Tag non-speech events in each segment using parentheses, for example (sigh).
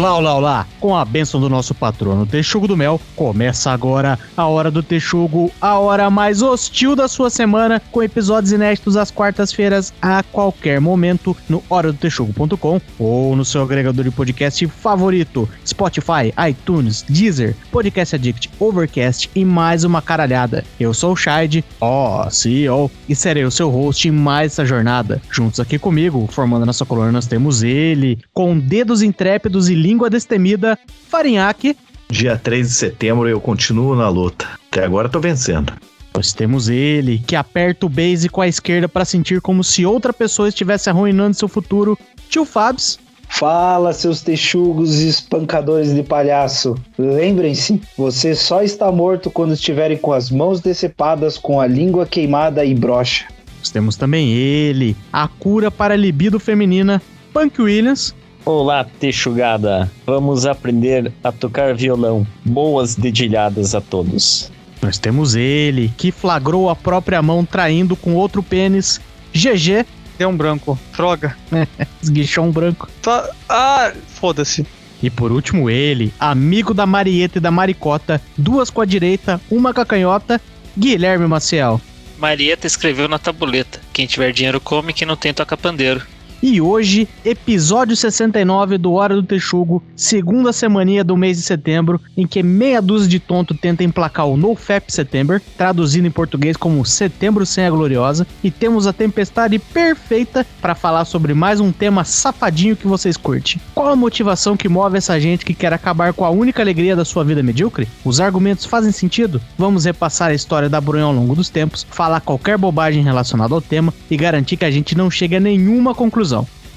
Olá, olá, olá! Com a bênção do nosso patrono Texugo do Mel, começa agora a Hora do Texugo, a hora mais hostil da sua semana, com episódios inéditos às quartas-feiras a qualquer momento no horadotexugo.com ou no seu agregador de podcast favorito, Spotify, iTunes, Deezer, Podcast Addict, Overcast e mais uma caralhada. Eu sou o Shide, ó, oh, CEO, e serei o seu host em mais essa jornada. Juntos aqui comigo, formando nossa coluna, nós temos ele, com dedos intrépidos e língua destemida, Farinhaque. Dia 3 de setembro eu continuo na luta. Até agora tô vencendo. Nós temos ele, que aperta o base com a esquerda para sentir como se outra pessoa estivesse arruinando seu futuro. Tio Fabs. Fala, seus texugos e espancadores de palhaço. Lembrem-se, você só está morto quando estiverem com as mãos decepadas, com a língua queimada e broxa. Nós temos também ele, a cura para a libido feminina, Punk Williams. Olá, texugada. Vamos aprender a tocar violão. Boas dedilhadas a todos. Nós temos ele, que flagrou a própria mão traindo com outro pênis. GG. É um branco. Droga. (laughs) Esguichou um branco. Tá... Ah, foda-se. E por último ele, amigo da Marieta e da Maricota, duas com a direita, uma com a canhota, Guilherme Maciel. Marieta escreveu na tabuleta: quem tiver dinheiro come, quem não tem toca pandeiro. E hoje, episódio 69 do Hora do Texugo, segunda semaninha do mês de setembro, em que meia dúzia de tonto tenta emplacar o NoFap September, traduzido em português como Setembro Sem a Gloriosa, e temos a tempestade perfeita para falar sobre mais um tema safadinho que vocês curtem. Qual a motivação que move essa gente que quer acabar com a única alegria da sua vida medíocre? Os argumentos fazem sentido? Vamos repassar a história da Brunha ao longo dos tempos, falar qualquer bobagem relacionada ao tema e garantir que a gente não chegue a nenhuma conclusão.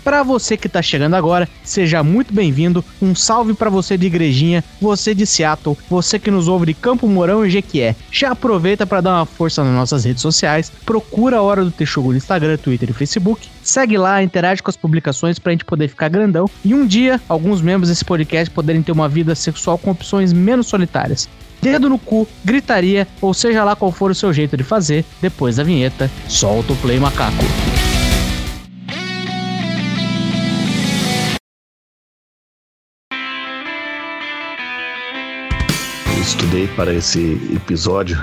Para você que está chegando agora, seja muito bem-vindo. Um salve para você de Igrejinha, você de Seattle, você que nos ouve de Campo Mourão e Jequié. Já aproveita para dar uma força nas nossas redes sociais, procura a Hora do Texugo no Instagram, Twitter e Facebook. Segue lá, interage com as publicações para a gente poder ficar grandão e um dia alguns membros desse podcast poderem ter uma vida sexual com opções menos solitárias dedo no cu, gritaria ou seja lá qual for o seu jeito de fazer, depois da vinheta, solta o play macaco. Estudei para esse episódio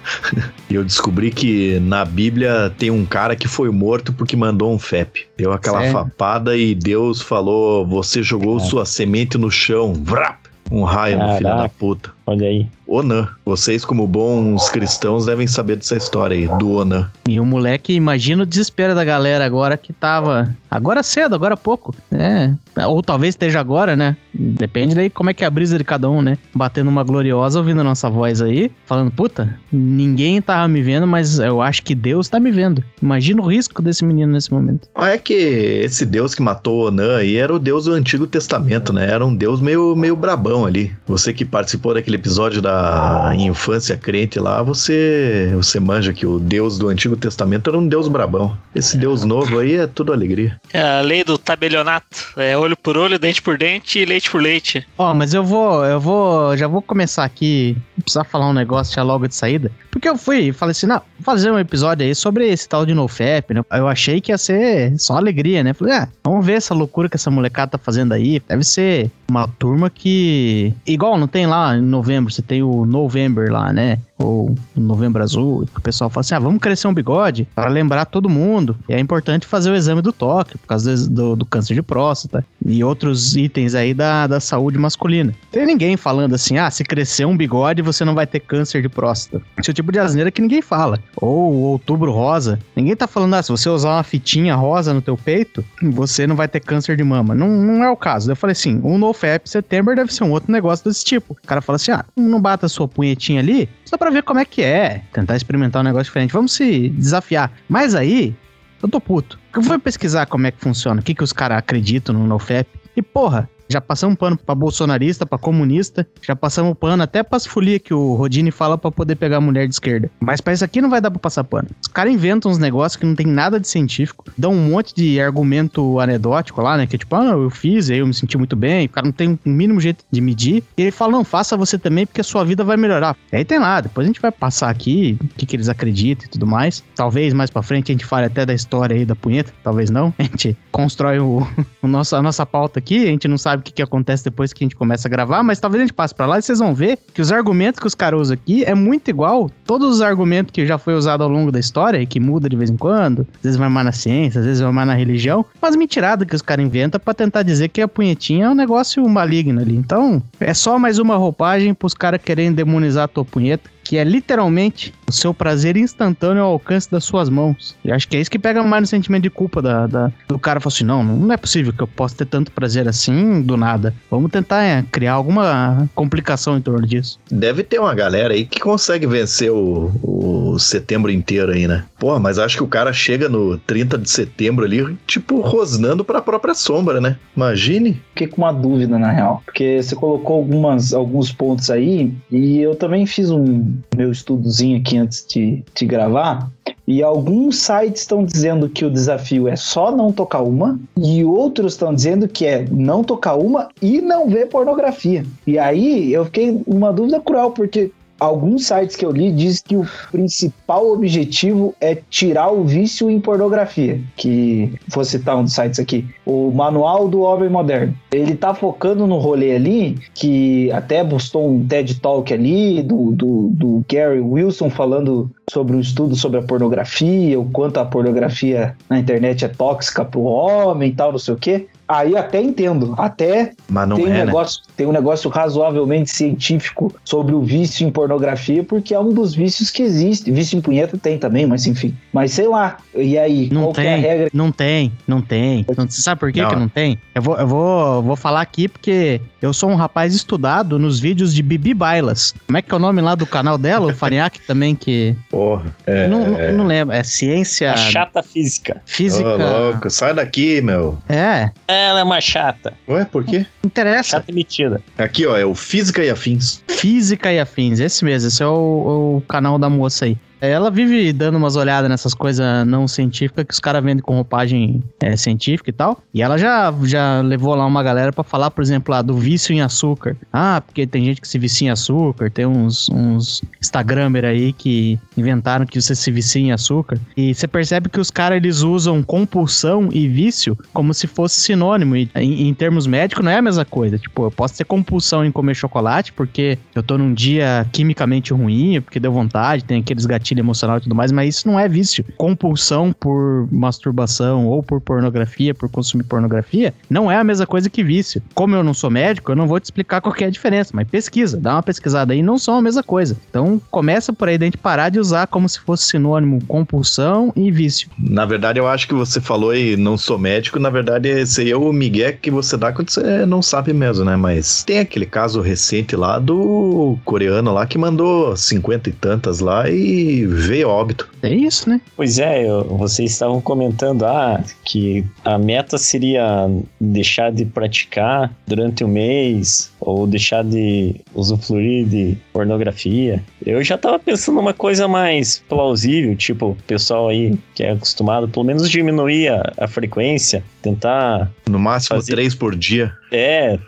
(laughs) e eu descobri que na Bíblia tem um cara que foi morto porque mandou um FEP. Deu aquela Sério? fapada e Deus falou: Você jogou é. sua semente no chão. Vrap! Um raio no filho da puta. Olha aí. Onan. Vocês, como bons cristãos, devem saber dessa história aí, do Onan. E o moleque, imagina o desespero da galera agora que tava. Agora cedo, agora pouco. É. Ou talvez esteja agora, né? Depende daí como é que é a brisa de cada um, né? Batendo uma gloriosa, ouvindo a nossa voz aí, falando, puta, ninguém tava me vendo, mas eu acho que Deus tá me vendo. Imagina o risco desse menino nesse momento. É que esse Deus que matou Onan aí era o Deus do Antigo Testamento, né? Era um Deus meio, meio brabão ali. Você que participou daquele episódio da infância crente lá, você, você manja que o Deus do Antigo Testamento era um Deus brabão. Esse Deus novo aí é tudo alegria. É a lei do tabelionato. É olho por olho, dente por dente e leite por leite. Ó, oh, mas eu vou, eu vou, já vou começar aqui, precisar falar um negócio já logo de saída. Porque eu fui e falei assim, não, vou fazer um episódio aí sobre esse tal de NoFap, né? Eu achei que ia ser só alegria, né? Falei, ah, vamos ver essa loucura que essa molecada tá fazendo aí. Deve ser uma turma que. Igual, não tem lá em novembro, você tem o November lá, né? Ou Novembro Azul, o pessoal fala assim: ah, vamos crescer um bigode para lembrar todo mundo. E é importante fazer o exame do toque, por causa do, do câncer de próstata e outros itens aí da, da saúde masculina. Tem ninguém falando assim: ah, se crescer um bigode, você não vai ter câncer de próstata. Esse é o tipo de asneira que ninguém fala. Ou outubro rosa. Ninguém tá falando, ah, se você usar uma fitinha rosa no teu peito, você não vai ter câncer de mama. Não, não é o caso. Eu falei assim: um NoFap September deve ser um outro negócio desse tipo. O cara fala assim: ah, não bata a sua punhetinha ali, só pra ver como é que é. Tentar experimentar um negócio diferente. Vamos se desafiar. Mas aí, eu tô puto. Eu fui pesquisar como é que funciona, o que, que os caras acreditam no NoFap. E porra, já passamos pano pra bolsonarista, pra comunista, já passamos pano até pras folias que o Rodini fala pra poder pegar a mulher de esquerda. Mas pra isso aqui não vai dar pra passar pano. Os caras inventam uns negócios que não tem nada de científico, dão um monte de argumento anedótico lá, né? Que é tipo, ah, eu fiz, aí eu me senti muito bem, o cara não tem um mínimo jeito de medir. E ele fala, não, faça você também, porque a sua vida vai melhorar. Aí tem lá, depois a gente vai passar aqui o que, que eles acreditam e tudo mais. Talvez mais pra frente a gente fale até da história aí da punheta, talvez não. A gente constrói o, (laughs) o nosso, a nossa pauta aqui, a gente não sabe sabe o que, que acontece depois que a gente começa a gravar, mas talvez a gente passe pra lá e vocês vão ver que os argumentos que os caras usam aqui é muito igual. Todos os argumentos que já foi usado ao longo da história, e que muda de vez em quando, às vezes vai mais na ciência, às vezes vai mais na religião, mas mentirada que os caras inventam pra tentar dizer que a punhetinha é um negócio maligno ali. Então, é só mais uma roupagem pros caras querendo demonizar a tua punheta que é literalmente o seu prazer instantâneo ao alcance das suas mãos. E acho que é isso que pega mais no sentimento de culpa da, da do cara. Falar assim: não, não é possível que eu possa ter tanto prazer assim do nada. Vamos tentar é, criar alguma complicação em torno disso. Deve ter uma galera aí que consegue vencer o, o setembro inteiro aí, né? Porra, mas acho que o cara chega no 30 de setembro ali, tipo, rosnando pra própria sombra, né? Imagine. Fiquei com uma dúvida, na real. Porque você colocou algumas, alguns pontos aí, e eu também fiz um meu estudozinho aqui antes de, de gravar. E alguns sites estão dizendo que o desafio é só não tocar uma, e outros estão dizendo que é não tocar uma e não ver pornografia. E aí eu fiquei uma dúvida cruel, porque alguns sites que eu li diz que o principal objetivo é tirar o vício em pornografia. Que vou citar um dos sites aqui, o Manual do Homem Moderno. Ele tá focando no rolê ali, que até postou um TED Talk ali do, do, do Gary Wilson falando sobre um estudo sobre a pornografia, o quanto a pornografia na internet é tóxica pro homem e tal, não sei o quê. Aí até entendo, até Mas não tem, um é, né? Tem um negócio razoavelmente científico sobre o vício em pornografia, porque é um dos vícios que existe. Vício em punheta tem também, mas enfim. Mas sei lá, e aí, Não qual que é a tem, regra? não tem, não tem. Não- Você sabe por que, Não. que não tem? Eu vou, eu vou, vou falar aqui porque eu sou um rapaz estudado nos vídeos de Bibi Bailas. Como é que é o nome lá do canal dela? O (laughs) Faniac também, que. Porra. É, Não, não, não lembro. É ciência A chata física. física. Ô, louco, sai daqui, meu. É, Ela é uma chata. Ué, por quê? interessa. Chata metida. Aqui, ó, é o Física e Afins. Física e afins, esse mesmo, esse é o, o canal da moça aí. Ela vive dando umas olhadas nessas coisas não científicas que os caras vendem com roupagem é, científica e tal. E ela já, já levou lá uma galera pra falar, por exemplo, lá do vício em açúcar. Ah, porque tem gente que se vicia em açúcar, tem uns, uns Instagramer aí que inventaram que você se vicia em açúcar. E você percebe que os caras eles usam compulsão e vício como se fosse sinônimo. E em, em termos médicos não é a mesma coisa. Tipo, eu posso ter compulsão em comer chocolate porque eu tô num dia quimicamente ruim, porque deu vontade, tem aqueles gatilhos emocional e tudo mais, mas isso não é vício. Compulsão por masturbação ou por pornografia, por consumir pornografia, não é a mesma coisa que vício. Como eu não sou médico, eu não vou te explicar qual é a diferença, mas pesquisa, dá uma pesquisada aí, não são a mesma coisa. Então começa por aí gente parar de usar como se fosse sinônimo compulsão e vício. Na verdade, eu acho que você falou e não sou médico. Na verdade, aí é o migué que você dá quando você não sabe mesmo, né? Mas tem aquele caso recente lá do coreano lá que mandou cinquenta e tantas lá e veio a óbito. É isso, né? Pois é, eu- vocês estavam comentando ah, que a meta seria deixar de praticar durante um mês ou deixar de usufruir de pornografia. Eu já tava pensando numa coisa mais plausível, tipo, o pessoal aí que é acostumado, pelo menos diminuir a, a frequência, tentar. No máximo Fazer- três por dia. É,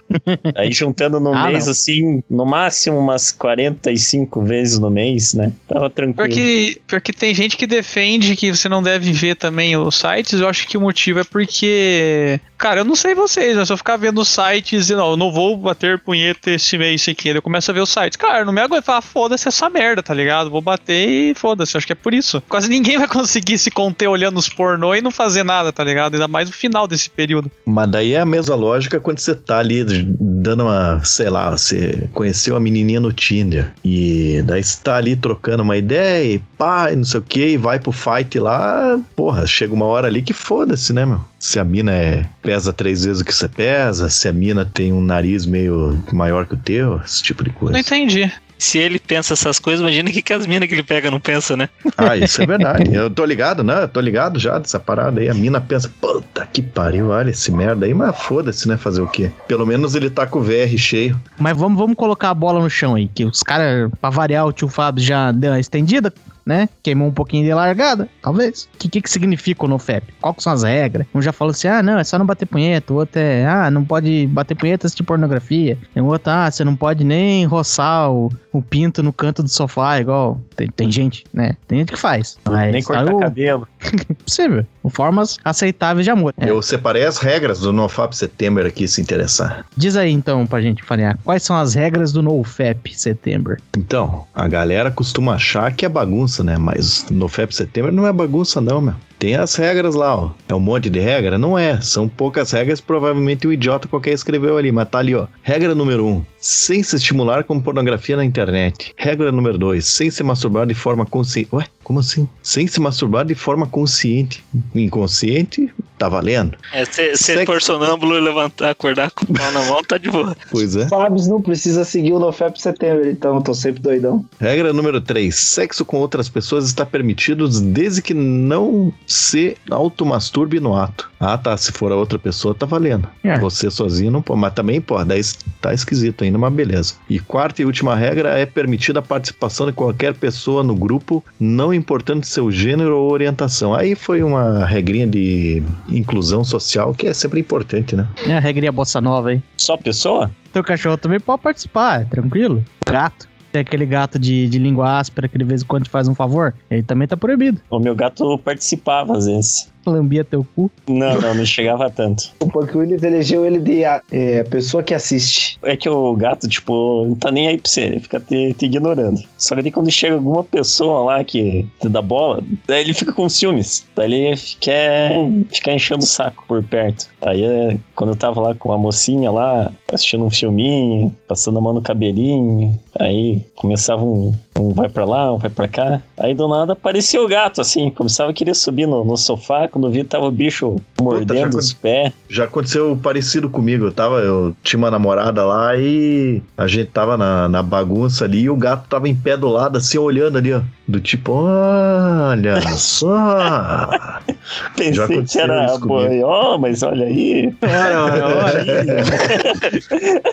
aí juntando no (laughs) Ah, mês, não. assim, no máximo umas 45 vezes no mês, né? Tava tranquilo. Pior que, pior que tem gente que defende que você não deve ver também os sites. Eu acho que o motivo é porque. Cara, eu não sei vocês, mas se eu ficar vendo sites e não, eu não vou bater punheta esse mês aqui. Eu começo a ver os sites. Cara, não me aguento falar, foda-se essa merda, tá ligado? Vou bater e foda-se. Acho que é por isso. Quase ninguém (laughs) vai conseguir se conter olhando os pornô e não fazer nada, tá ligado? Ainda mais no final desse período. Mas daí é a mesma lógica quando você tá ali dando uma, sei lá, você conheceu a menininha no Tinder e daí você tá ali trocando uma ideia e pá, e não sei o que, e vai pro fight lá, porra, chega uma hora ali que foda-se, né, meu? Se a mina é, pesa três vezes o que você pesa, se a mina tem um nariz meio maior que o teu, esse tipo de coisa. Não entendi. Se ele pensa essas coisas, imagina o que, que as minas que ele pega não pensam, né? Ah, isso é (laughs) verdade. Eu tô ligado, né? Eu tô ligado já dessa parada aí. A mina pensa, puta que pariu, olha esse merda aí, mas foda-se, né? Fazer o quê? Pelo menos ele tá com o VR cheio. Mas vamos, vamos colocar a bola no chão aí, que os caras, pra variar, o tio Fábio já deu uma estendida. Né? Queimou um pouquinho de largada, talvez. O que, que, que significa o NoFap? Qual são as regras? Um já falou assim, ah, não, é só não bater punheta. O outro é, ah, não pode bater punheta de pornografia. E o outro, ah, você não pode nem roçar o, o pinto no canto do sofá, igual tem, tem gente, né? Tem gente que faz. Mas, Nem cortar o, cabelo. (laughs) possível. Formas aceitáveis de amor. É. Eu separei as regras do NoFap Setembro aqui, se interessar. Diz aí então pra gente falar, quais são as regras do NoFap Setembro? Então, a galera costuma achar que é bagunça, né? Mas NoFap Setembro não é bagunça não, meu. Tem as regras lá, ó. É um monte de regra? Não é. São poucas regras, provavelmente o idiota qualquer escreveu ali, mas tá ali, ó. Regra número um: sem se estimular com pornografia na internet. Regra número dois: sem se masturbar de forma consciente. Ué, como assim? Sem se masturbar de forma consciente. Inconsciente, tá valendo. É, se, se Sexo. for sonâmbulo e levantar, acordar com o pau na mão, tá de boa. (laughs) Pois é. Fábio não precisa seguir o NoFap setembro, então eu tô sempre doidão. Regra número 3. Sexo com outras pessoas está permitido desde que não se automasturbe no ato. Ah, tá. Se for a outra pessoa, tá valendo. É. Você sozinho não pode. Mas também pode. Daí tá esquisito ainda, mas beleza. E quarta e última regra é permitida a participação de qualquer pessoa no grupo, não importando seu gênero ou orientação. Aí foi uma regrinha de inclusão social que é sempre importante, né? É a regrinha bossa nova aí. Só pessoa? Teu cachorro também pode participar, é tranquilo. Gato. Tem aquele gato de, de língua áspera que de vez em quando te faz um favor. Ele também tá proibido. O meu gato participava às vezes. Lambia teu cu. Não, não, não chegava tanto. (laughs) O Punk Williams elegeu ele de a é, pessoa que assiste. É que o gato, tipo, não tá nem aí pra você, ele fica te, te ignorando. Só que daí quando chega alguma pessoa lá que te dá bola, daí ele fica com ciúmes. Daí ele quer ficar enchendo o saco por perto. Aí é, quando eu tava lá com a mocinha lá, assistindo um filminho, passando a mão no cabelinho, aí começava um, um vai pra lá, um vai pra cá. Aí do nada aparecia o gato, assim, começava a querer subir no, no sofá, quando vi tava o bicho mordendo já os pés. Já aconteceu parecido comigo. Eu tava, eu tinha uma namorada lá e a gente tava na, na bagunça ali e o gato tava em pé do lado, assim, olhando ali, ó. Do tipo, olha só. (laughs) Pensei que aconteceu era isso comigo. boió, mas olha aí. Olha, olha, olha.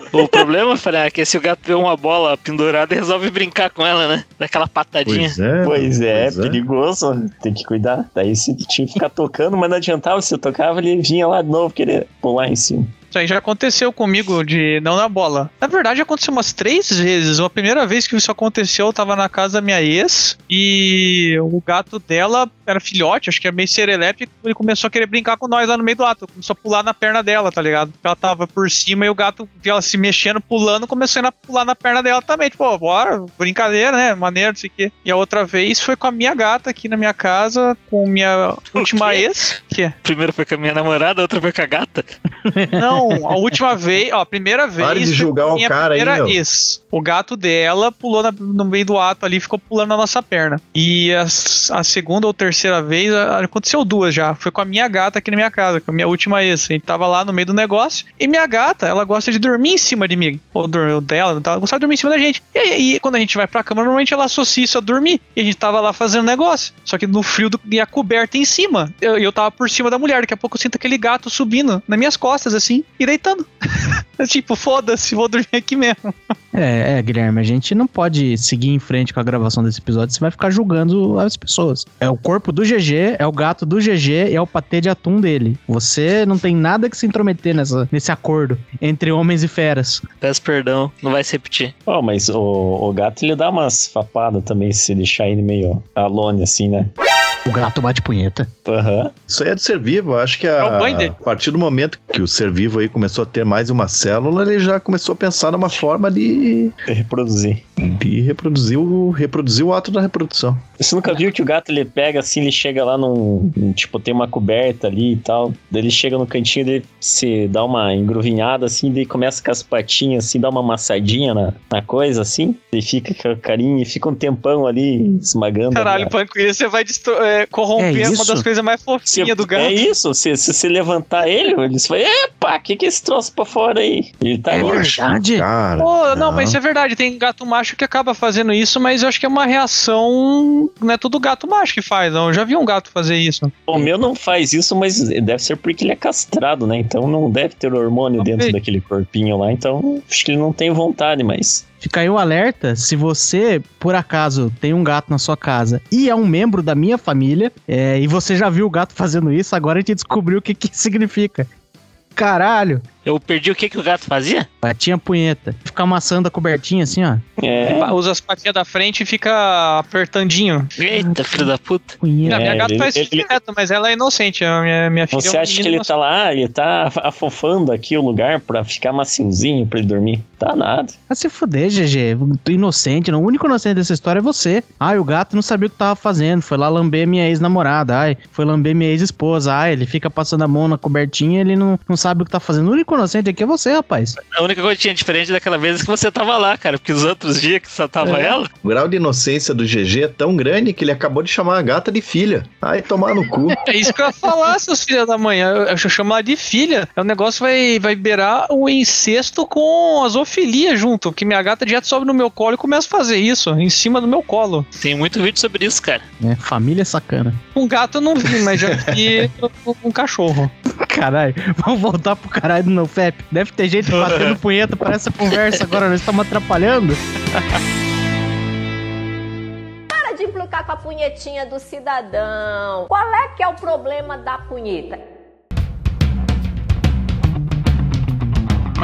(laughs) O problema, Fran, é que se o gato vê uma bola pendurada, resolve brincar com ela, né? Daquela patadinha. Pois é. Pois é, pois perigoso. Tem que cuidar. Daí você tinha que ficar tocando, mas não adiantava. Se eu tocava, ele vinha lá de novo querer pular em cima. Isso aí já aconteceu comigo de não na bola. Na verdade, aconteceu umas três vezes. Uma primeira vez que isso aconteceu, eu tava na casa da minha ex e o gato dela era filhote, acho que era meio serelepe, ele começou a querer brincar com nós lá no meio do ato. Começou a pular na perna dela, tá ligado? Ela tava por cima e o gato, viu ela se mexendo, pulando, começou a pular na perna dela também. Tipo, bora, brincadeira, né? Maneiro, não sei o quê. E a outra vez foi com a minha gata aqui na minha casa, com minha (laughs) última ex. Que é? Primeiro foi com a minha namorada, a outra foi com a gata. Não, a última vez, ó, a primeira vez. Pare de julgar o cara aí, meu. ex. O gato dela pulou na- no meio do ato ali, ficou pulando na nossa perna. E a, a segunda ou terceira vez, a- aconteceu duas já. Foi com a minha gata aqui na minha casa, com a minha última ex. A gente tava lá no meio do negócio. E minha gata, ela gosta de dormir em cima de mim. Ou dur- dela, ela gostava de dormir em cima da gente. E aí, quando a gente vai pra cama, normalmente ela associa isso a dormir. E a gente tava lá fazendo negócio. Só que no frio do, e a coberta em cima. Eu, eu tava por cima da mulher. Daqui a pouco eu sinto aquele gato subindo nas minhas costas, assim, e deitando. (laughs) tipo, foda-se, vou dormir aqui mesmo. É, é, Guilherme, a gente não pode seguir em frente com a gravação desse episódio, você vai ficar julgando as pessoas. É o corpo do GG, é o gato do GG e é o patê de atum dele. Você não tem nada que se intrometer nessa, nesse acordo entre homens e feras. Peço perdão, não vai se repetir. Ó, mas o, o gato ele dá umas fapadas também se deixar ele meio alone assim, né? O gato bate punheta. Aham. Isso aí é do ser vivo. Acho que É a, dele. a partir do momento que o ser vivo aí começou a ter mais uma célula, ele já começou a pensar numa forma de, Reproduzir. De reproduzir, o, reproduzir o ato da reprodução. Você nunca viu que o gato ele pega assim, ele chega lá num. Tipo, tem uma coberta ali e tal. Daí ele chega no cantinho dele, se dá uma engruvinhada assim, daí começa com as patinhas assim, dá uma amassadinha na, na coisa assim. Daí fica com a carinha e fica um tempão ali esmagando. Caralho, Panco, você vai é, corromper É uma das coisas mais Se- fofinhas do gato. É isso, se, se você levantar ele, eles falam, epa, o que que é esse troço pra fora aí? Ele tá É verdade. Cara. Pô, não, mas isso é verdade. Tem gato macho macho que acaba fazendo isso, mas eu acho que é uma reação. Não é todo gato macho que faz, não. Eu já vi um gato fazer isso. O meu não faz isso, mas deve ser porque ele é castrado, né? Então não deve ter hormônio dentro sei. daquele corpinho lá. Então acho que ele não tem vontade, mas. Fica aí o alerta, se você, por acaso, tem um gato na sua casa e é um membro da minha família, é, e você já viu o gato fazendo isso, agora a gente descobriu o que que significa. Caralho, Eu perdi o que, que o gato fazia? batinha punheta. Fica amassando a cobertinha assim, ó. É. Usa as patinhas da frente e fica apertandinho. Eita, filho da puta. Punheta. a minha É, gata ele- faz isso ele- direto, mas ela é inocente. A minha, minha filha Você é um acha que ele tá lá, ele tá afofando aqui o lugar pra ficar maciozinho pra ele dormir? Tá nada. Vai se fuder, GG. Tu inocente. não. O único inocente dessa história é você. Ai, o gato não sabia o que tava fazendo. Foi lá lamber minha ex-namorada. Ai, foi lamber minha ex-esposa. Ai, ele fica passando a mão na cobertinha e ele não, não sabe o que tá fazendo. O único inocente aqui é você, rapaz. A única coisa que tinha diferente daquela vez é que você tava lá, cara. Porque os outros dias que só tava É. ela. O grau de inocência do GG é tão grande que ele acabou de chamar a gata de filha. Ai, tomar no cu. (laughs) É isso que eu ia falar, seus filhos da manhã. Eu, eu chamo ela de filha. O negócio vai, vai beirar o incesto com a zoofilia junto. Porque minha gata direto sobe no meu colo e começa a fazer isso, em cima do meu colo. Tem muito vídeo sobre isso, cara. É, família sacana. Um gato eu não vi, mas já vi um- (laughs) um cachorro. Caralho, vamos voltar pro caralho do NoFap. Deve ter gente batendo (laughs) punheta para essa conversa agora. Nós estamos atrapalhando. Para de implicar com a punhetinha do cidadão. Qual é que é o problema da punheta?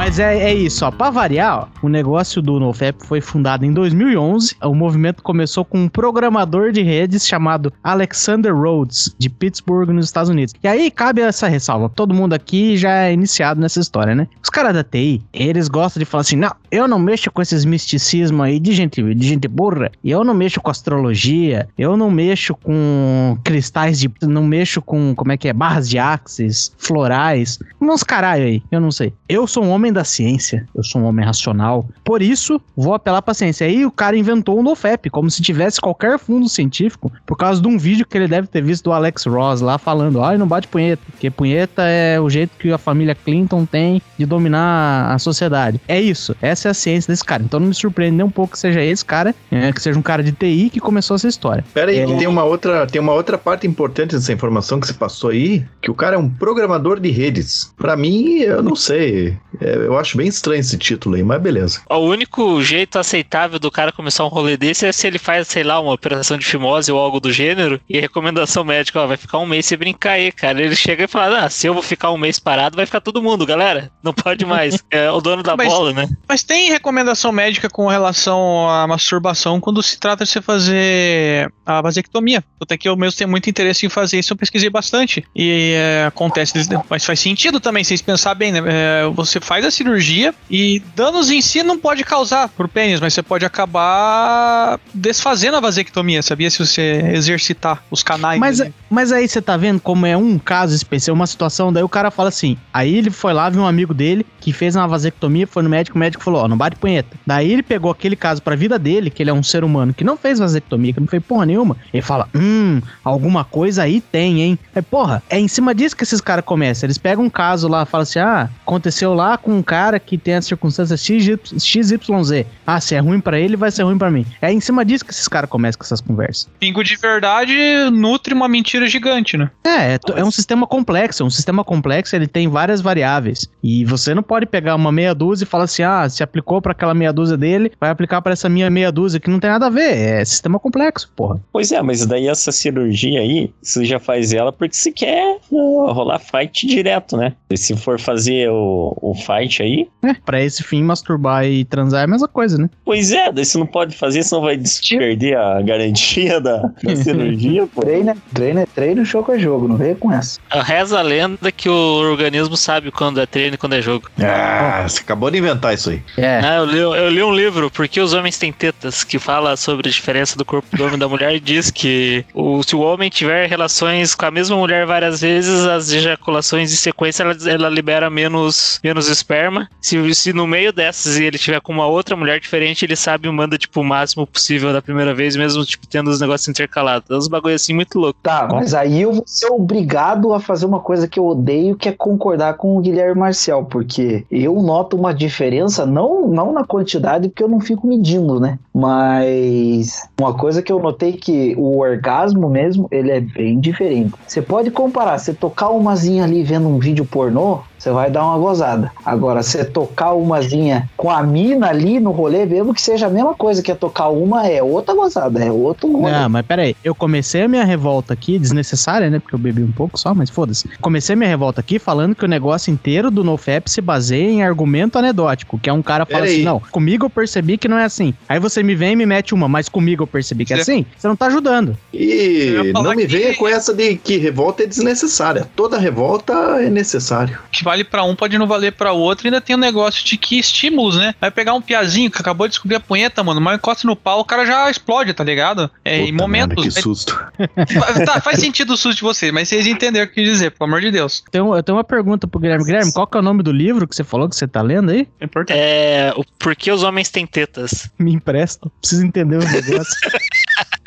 Mas é, é isso, ó. Pra variar, ó, o negócio do NoFap foi fundado em 2011. O movimento começou com um programador de redes chamado Alexander Rhodes, de Pittsburgh, nos Estados Unidos. E aí cabe essa ressalva. Todo mundo aqui já é iniciado nessa história, né? Os caras da TI, eles gostam de falar assim: não, eu não mexo com esses misticismos aí de gente, de gente burra. Eu não mexo com astrologia. Eu não mexo com cristais de. Não mexo com, como é que é? Barras de axis, florais. Uns caralho aí, eu não sei. Eu sou um homem da ciência, eu sou um homem racional. Por isso, vou apelar pra ciência. Aí o cara inventou o NoFap, como se tivesse qualquer fundo científico, por causa de um vídeo que ele deve ter visto do Alex Ross lá falando: ai, não bate punheta, porque punheta é o jeito que a família Clinton tem de dominar a sociedade. É isso, essa é a ciência desse cara. Então não me surpreende nem um pouco que seja esse cara, é, que seja um cara de TI que começou essa história. Pera aí, É. que tem uma, outra, tem uma outra parte importante dessa informação que você passou aí, que o cara é um programador de redes. Pra mim, eu não sei. É, eu acho bem estranho esse título aí, mas beleza. O único jeito aceitável do cara começar um rolê desse é se ele faz, sei lá, uma operação de fimose ou algo do gênero, e a recomendação médica, ó, vai ficar um mês sem brincar aí, cara. Ele chega e fala, ah, se eu vou ficar um mês parado, vai ficar todo mundo, galera. Não pode mais. (laughs) É o dono da Mas- bola, né? Mas tem recomendação médica com relação à masturbação quando se trata de você fazer a vasectomia. Até que eu mesmo tenho muito interesse em fazer isso, eu pesquisei bastante. E é, acontece, mas faz sentido também, vocês pensar bem, né? É, você faz a cirurgia e danos em si não pode causar por pênis, mas você pode acabar desfazendo a vasectomia, sabia? Se você exercitar os canais. Mas, ali. mas aí você tá vendo como é um caso especial, uma situação, daí o cara fala assim. Aí ele foi lá, viu um amigo dele que fez uma vasectomia, foi no médico, o médico falou: Ó, não bate punheta. Daí ele pegou aquele caso pra vida dele, que ele é um ser humano que não fez vasectomia, que não fez porra nenhuma. Ele fala: Hum, alguma coisa aí tem, hein? É porra, é em cima disso que esses caras começam. Eles pegam um caso lá, falam assim: Ah, aconteceu lá com um cara que tem as circunstâncias XY, XYZ. Ah, se é ruim pra ele, vai ser ruim pra mim. É em cima disso que esses caras começam com essas conversas. Pingo de verdade nutre uma mentira gigante, né? É, é, é um sistema complexo. Um sistema complexo, ele tem várias variáveis. E você não pode pegar uma meia dúzia e falar assim: ah, se aplicou pra aquela meia dúzia dele, vai aplicar pra essa minha meia dúzia, que não tem nada a ver. É sistema complexo, porra. Pois é, mas daí essa cirurgia aí, você já faz ela porque você quer uh, rolar fight direto, né? E se for fazer o, o fight aí, É, pra esse fim, masturbar e transar é a mesma coisa, né? pois é, daí você não pode fazer, senão vai perder a garantia da, da (laughs) cirurgia, pô. Treino, é- treino é treino, jogo é jogo, não veio com essa. Reza a lenda que o organismo sabe quando é treino e quando é jogo. Ah, você acabou de inventar isso aí. É. Ah, eu, li, eu li um livro, Por que os Homens Têm Tetas, que fala sobre a diferença do corpo do homem e da mulher e diz que o, se o homem tiver relações com a mesma mulher várias vezes, as ejaculações em sequência ela, ela libera menos, menos esperma. Se, se no meio dessas ele tiver com uma outra mulher diferente, ele sabe e manda, tipo, o máximo possível da primeira vez, mesmo, tipo, tendo os negócios intercalados. Então, uns bagulho assim muito louco. Tá, mas aí eu vou ser obrigado a fazer uma coisa que eu odeio, que é concordar com o Guilherme Marcial, porque eu noto uma diferença, não, não na quantidade, porque eu não fico medindo, né? Mas uma coisa que eu notei que o orgasmo mesmo, ele é bem diferente. Você pode comparar, você tocar umazinha ali vendo um vídeo pornô, você vai dar uma gozada. Agora, você tocar umazinha com a mina ali no rolê, mesmo que seja a mesma coisa que é tocar uma, é outra gozada, é outro rolê. Ah, mas peraí, eu comecei a minha revolta aqui, desnecessária, né? Porque eu bebi um pouco só, mas foda-se. Comecei a minha revolta aqui falando que o negócio inteiro do NoFap se baseia em argumento anedótico, que é um cara fala assim, não, comigo eu percebi que não é assim. Aí você me vem e me mete uma, mas comigo eu percebi que é assim, você não tá ajudando. E não me que- venha com essa de que revolta é desnecessária. Toda revolta é necessário. que vale pra um pode não valer pra outro. Ainda tem um negócio de que estímulos, né? Vai pegar um piazinho que acabou de descobrir a punheta, mano, mas encosta no pau, o cara já explode, tá ligado? É, em Puta merda, momentos. que susto. É, tá, faz sentido o susto de vocês, mas vocês entenderam o que eu quis dizer, pelo amor de Deus. Então, eu tenho uma pergunta pro Guilherme. Guilherme, qual que é o nome do livro que você falou que você tá lendo aí? É importante. É. O por que os homens têm tetas? Me empresta, preciso entender o negócio.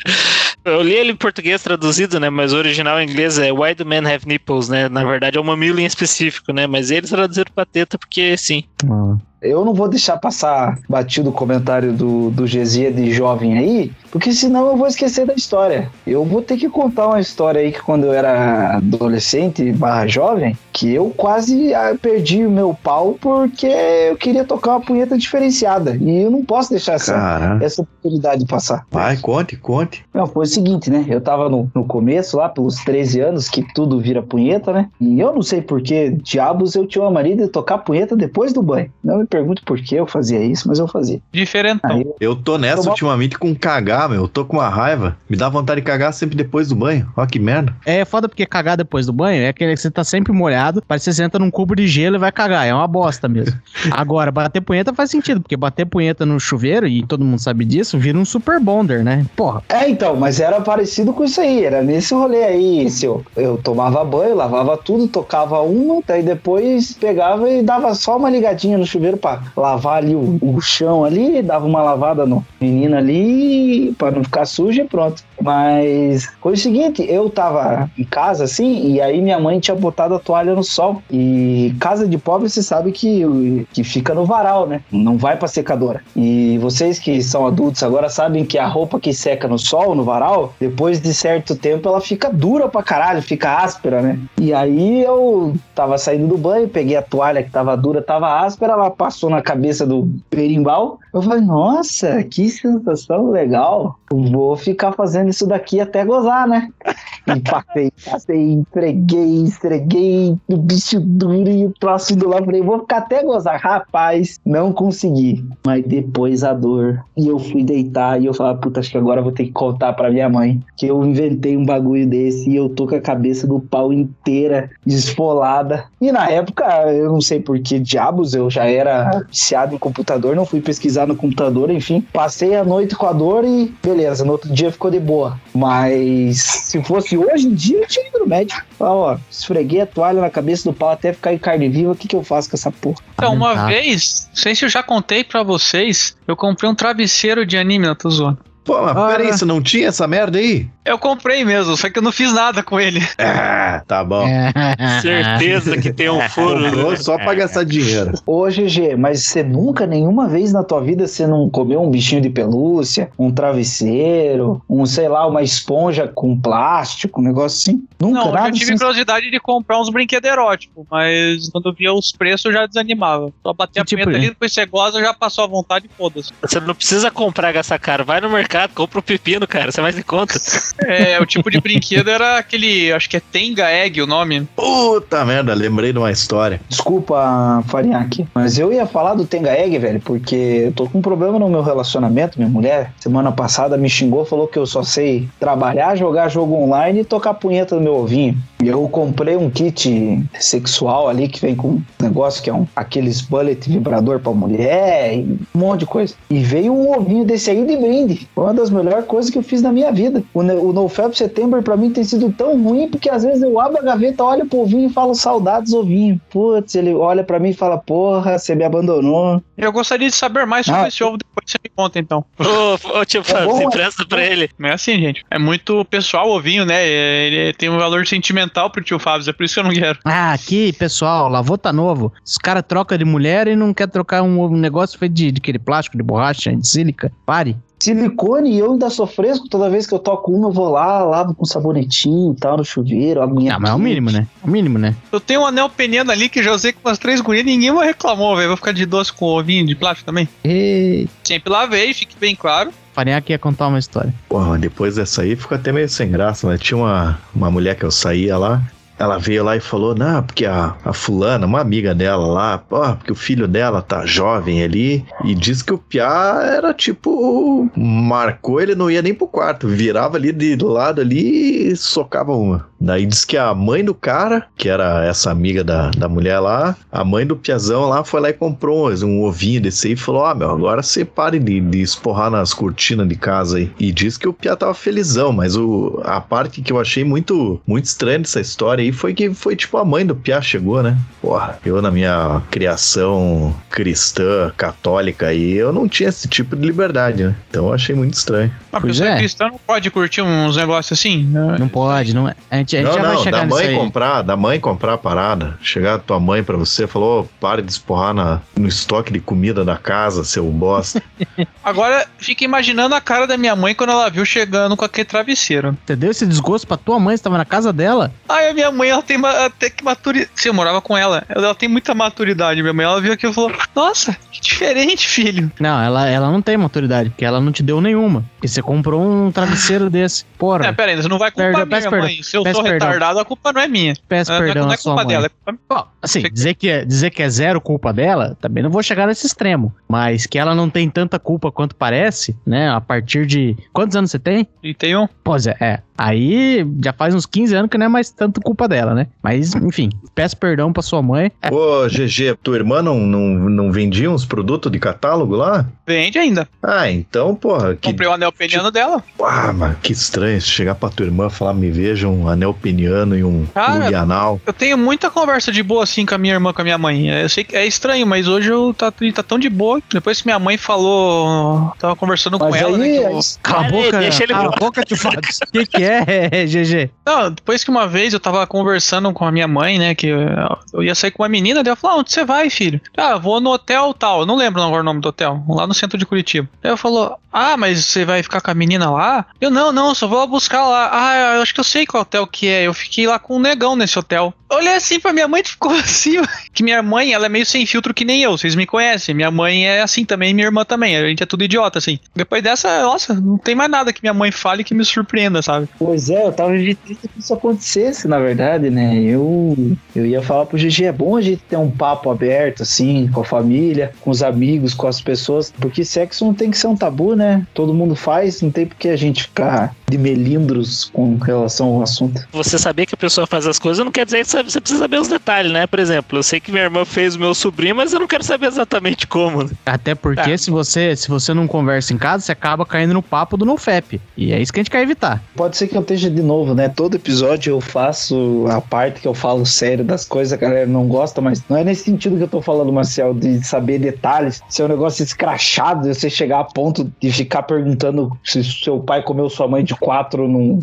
(laughs) Eu li ele em português traduzido, né? Mas o original em inglês é Why do Men Have Nipples, né? Na verdade é um mamilo em específico, né? Mas eles traduziram pra teta porque sim. Ah, Eu não vou deixar passar batido o comentário do, do Gesia de jovem aí, porque senão eu vou esquecer da história. Eu vou ter que contar uma história aí que quando eu era adolescente barra jovem, que eu quase ah, perdi o meu pau porque eu queria tocar uma punheta diferenciada. E eu não posso deixar essa, essa oportunidade passar. Vai, conte, conte. Não, foi o seguinte, né? Eu tava no, no começo, lá pelos 13 anos, que tudo vira punheta, né? E eu não sei por que diabos eu tinha uma mania de tocar punheta depois do banho. Não me pergunte por que eu fazia isso, mas eu fazia. Diferentão. Aí, Eu tô nessa ultimamente com cagar, meu. Eu tô com uma raiva. Me dá vontade de cagar sempre depois do banho. Ó, que merda. É foda porque cagar depois do banho é aquele que você tá sempre molhado, parece que você senta num cubo de gelo e vai cagar. É uma bosta mesmo. (laughs) Agora, bater punheta faz sentido, porque bater punheta no chuveiro, e todo mundo sabe disso, vira um super bonder, né? Porra. É, então, mas era parecido com isso aí, era nesse rolê aí, seu. Eu tomava banho, lavava tudo, tocava uma, daí depois pegava e dava só uma ligadinha no chuveiro pra lavar ali o, o chão ali, dava uma lavada no menino ali, pra não ficar sujo e pronto. Mas foi o seguinte, eu tava em casa assim, e aí minha mãe tinha botado a toalha no sol. E casa de pobre, você sabe que, que fica no varal, né? Não vai pra secadora. E vocês que são adultos agora sabem que a roupa que seca no sol, no varal, depois de certo tempo ela fica dura pra caralho, fica áspera, né? E aí eu tava saindo do banho, peguei a toalha que tava dura, tava áspera, ela passou na cabeça do berimbau. Eu falei, nossa, que sensação legal. Vou ficar fazendo isso daqui até gozar, né? (laughs) E passei, passei, entreguei, estreguei, o bicho duro e o troço do lá. Falei, vou ficar até gozar. Rapaz, não consegui. Mas depois a dor. E eu fui deitar e eu falei, puta, acho que agora vou ter que contar pra minha mãe que eu inventei um bagulho desse e eu tô com a cabeça do pau inteira esfolada. E na época, eu não sei por que diabos, eu já era viciado em computador, não fui pesquisar no computador, enfim. Passei a noite com a dor e beleza, no outro dia ficou de boa. Mas se fosse hoje em dia, eu tinha ido no médico. Falar, ó, esfreguei a toalha na cabeça do pau até ficar em carne viva, o que, que eu faço com essa porra? Então, uma Ah. vez, não sei se eu já contei pra vocês, eu comprei um travesseiro de anime, não tô zoando. Pô, mas Ah. peraí, você não tinha essa merda aí? Eu comprei mesmo, só que eu não fiz nada com ele. (laughs) Ah, tá bom. (laughs) Certeza que tem um (laughs) furo. Comprou né? só pra gastar dinheiro. Ô, GG, mas você nunca, nenhuma vez na tua vida, você não comeu um bichinho de pelúcia, um travesseiro, um, sei lá, uma esponja com plástico, um negócio assim? Nunca, Não, eu nada já tive assim? curiosidade de comprar uns brinquedos eróticos, mas quando eu via os preços eu já desanimava. Só bater a tipo ali, depois você goza, já passou à vontade e foda-se. Você não precisa comprar gastar caro. Vai no mercado, compra um pepino, cara. Você mais em conta. É, o tipo de brinquedo era aquele, acho que é Tenga Egg o nome. Puta merda, lembrei de uma história. Desculpa, Farinhaque, mas eu ia falar do Tenga Egg, velho, porque eu tô com um problema no meu relacionamento. Minha mulher, semana passada, me xingou, falou que eu só sei trabalhar, jogar jogo online e tocar punheta no meu ovinho. E eu comprei um kit sexual ali que vem com um negócio que é um aqueles bullet vibrador pra mulher e um monte de coisa. E veio um ovinho desse aí de brinde. Foi uma das melhores coisas que eu fiz na minha vida. O, o NoFap Setembro pra mim tem sido tão ruim porque às vezes eu abro a gaveta, olho pro ovinho e falo saudades ovinho. Putz, ele olha pra mim e fala, porra, você me abandonou. Eu gostaria de saber mais sobre Ah. esse ovo, depois você me conta então. Ô, tio Fábio, bom, você é empresta pra ele. Não é assim, gente. É muito pessoal o ovinho, né? Ele tem um valor sentimental pro tio Fábio, é por isso que eu não quero. Ah, aqui, pessoal, lavou tá novo. Os caras trocam de mulher e não quer trocar um, um negócio feito de, de aquele plástico, de borracha, de sílica. Pare. Silicone e eu ainda sou fresco. Toda vez que eu toco uma, eu vou lá, lavo com sabonetinho e tal, no chuveiro. A minha Ah, mas é o mínimo, né? É o mínimo, né? Eu tenho um anel peniano ali que já usei com umas três gurias e ninguém me reclamou, velho. Vou ficar de doce com ovinho de plástico também. E... Sempre lavei, fique bem claro. Farinhaque ia contar uma história. Porra, depois dessa aí ficou até meio sem graça, né? Tinha uma, uma mulher que eu saía lá. Ela veio lá e falou: Não, porque a, a fulana, uma amiga dela lá, porque o filho dela tá jovem ali. E disse que o Piá era tipo. Marcou, ele não ia nem pro quarto, virava ali de lado ali e socava uma. Daí disse que a mãe do cara, que era essa amiga da, da mulher lá, a mãe do Piazão lá foi lá e comprou um, um ovinho desse aí e falou: Ah, meu, agora você pare de, de esporrar nas cortinas de casa aí. E disse que o Piá tava felizão, mas o, a parte que eu achei muito, muito estranha dessa história aí foi que foi tipo a mãe do Piá chegou, né? Porra, eu na minha criação cristã, católica aí, eu não tinha esse tipo de liberdade, né? Então eu achei muito estranho. Uma Pois pessoa é. cristã não pode curtir uns negócios assim. né? Não pode, não é. A gente, a gente não, já vai não, chegar da nisso mãe aí. comprar, da mãe comprar a parada. Chegar a tua mãe pra você, falou, "Ô, pare de esporrar na, no estoque de comida da casa, seu bosta. (laughs) Agora, fica imaginando a cara da minha mãe quando ela viu chegando com aquele travesseiro. Entendeu esse desgosto pra tua mãe? Você tava na casa dela? Ai, a minha mãe, ela tem até que maturidade. Se eu morava com ela, ela, ela tem muita maturidade. Minha mãe, ela viu aquilo e falou: Nossa, que diferente, filho. Não, ela, ela não tem maturidade, porque ela não te deu nenhuma. Porque você comprou um travesseiro desse. Porra, É, pera aí, você não vai culpar Perdão, minha peço mãe. perdão, Se eu sou perdão. retardado, a culpa não é minha. peço perdão não é culpa mãe. dela, é culpa Bom, assim, Fica- dizer que, é, dizer que é zero culpa dela, também não vou chegar nesse extremo. Mas que ela não tem tanta culpa quanto parece, né? A partir de. Quantos anos você tem? E tem um. Pois é, é. Aí já faz uns 15 anos que não é mais tanto culpa dela, né? Mas, enfim, peço perdão pra sua mãe. É, Ô, GG, tua irmã não, não, não vendia uns produtos de catálogo lá? Vende ainda. Ah, então, porra, que, Comprei o anel peniano dela. ah, mas que estranho se chegar pra tua irmã e falar, me veja um anel peniano e um Cara, plug anal. Eu tenho muita conversa de boa assim com a minha irmã, com a minha mãe. Eu sei que é estranho, mas hoje eu tá, tá tão de boa. Depois que minha mãe falou, tava conversando com Mas ela, né? aí, que eu- Cala a Cara, boca, deixa ele cala a boca, tio Fábio. O que, que é, (laughs) GG? Não, depois que uma vez eu tava conversando com a minha mãe, né? Que eu, eu ia sair com uma menina, daí ela falou: ah, onde você vai, filho? Ah, eu vou no hotel tal. Eu não lembro agora o nome do hotel, lá no centro de Curitiba. Daí eu falou: Ah, mas você vai ficar com a menina lá? Eu não, não, só vou buscar lá. Ah, eu acho que eu sei qual hotel que é. Eu fiquei lá com um negão nesse hotel. Olhei assim pra minha mãe e (laughs) ficou assim. Que minha mãe, ela é meio sem filtro que nem eu, vocês me conhecem. Minha mãe é assim também, minha irmã também. A gente é tudo idiota, assim. Depois dessa, nossa, não tem mais nada que minha mãe fale que me surpreenda, sabe? Pois é, eu tava triste que isso acontecesse, na verdade, né? Eu, eu ia falar pro GG, é bom a gente ter um papo aberto, assim, com a família, com os amigos, com as pessoas, porque sexo não tem que ser um tabu, né? Todo mundo faz, não tem porque a gente ficar de melindros com relação ao assunto. Você saber que a pessoa faz as coisas não quer dizer que você você precisa saber os detalhes, né? Por exemplo, eu sei que minha irmã fez o meu sobrinho, mas eu não quero saber exatamente como. né? Até porque Tá. se você se você não conversa em casa, você acaba caindo no papo do NoFap. E é isso que a gente quer evitar. Pode ser que eu esteja de novo, né? Todo episódio eu faço a parte que eu falo sério das coisas, a galera não gosta, mas não é nesse sentido que eu tô falando, Marcel, de saber detalhes, ser um negócio escrachado, você chegar a ponto de ficar perguntando se seu pai comeu sua mãe de quatro no,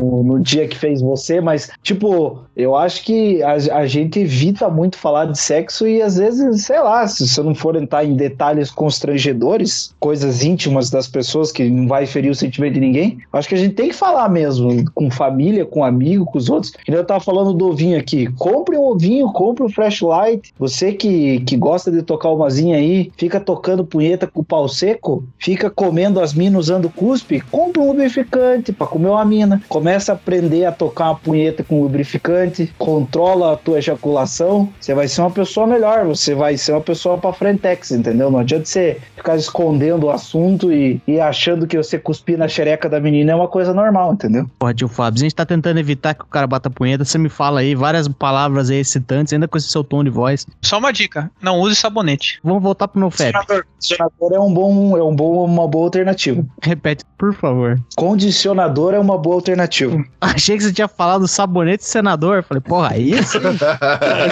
no, no dia que fez você, mas, tipo, eu acho que a, a gente evita muito falar de sexo e às vezes, sei lá, se você não for entrar em detalhes constrangedores, coisas íntimas das pessoas que não vai ferir o sentimento de ninguém, acho que a gente tem que falar mesmo, com família, com amigo, com os outros. E eu tava falando do ovinho aqui. Compre um ovinho, compre um flashlight. Você que, que gosta de tocar umazinha aí, fica tocando punheta com o pau seco, fica comendo as minas usando cuspe, compre um lubrificante pra comer uma mina. Começa a aprender a tocar uma punheta com lubrificante, controla a tua ejaculação, você vai ser uma pessoa melhor, você vai ser uma pessoa pra frentex, entendeu? Não adianta você ficar escondendo o assunto e, e achando que você cuspir na xereca da menina é uma coisa normal, entendeu? Entendeu? Porra, tio Fábio, a gente tá tentando evitar que o cara bata punheta. Você me fala aí várias palavras aí excitantes, ainda com esse seu tom de voz. Só uma dica: não use sabonete. Vamos voltar pro NoFap. Condicionador é um bom, é um bom, uma boa alternativa. Repete, por favor. Condicionador é uma boa alternativa. (laughs) Achei que você tinha falado sabonete senador. Falei, porra, aí (laughs) sim.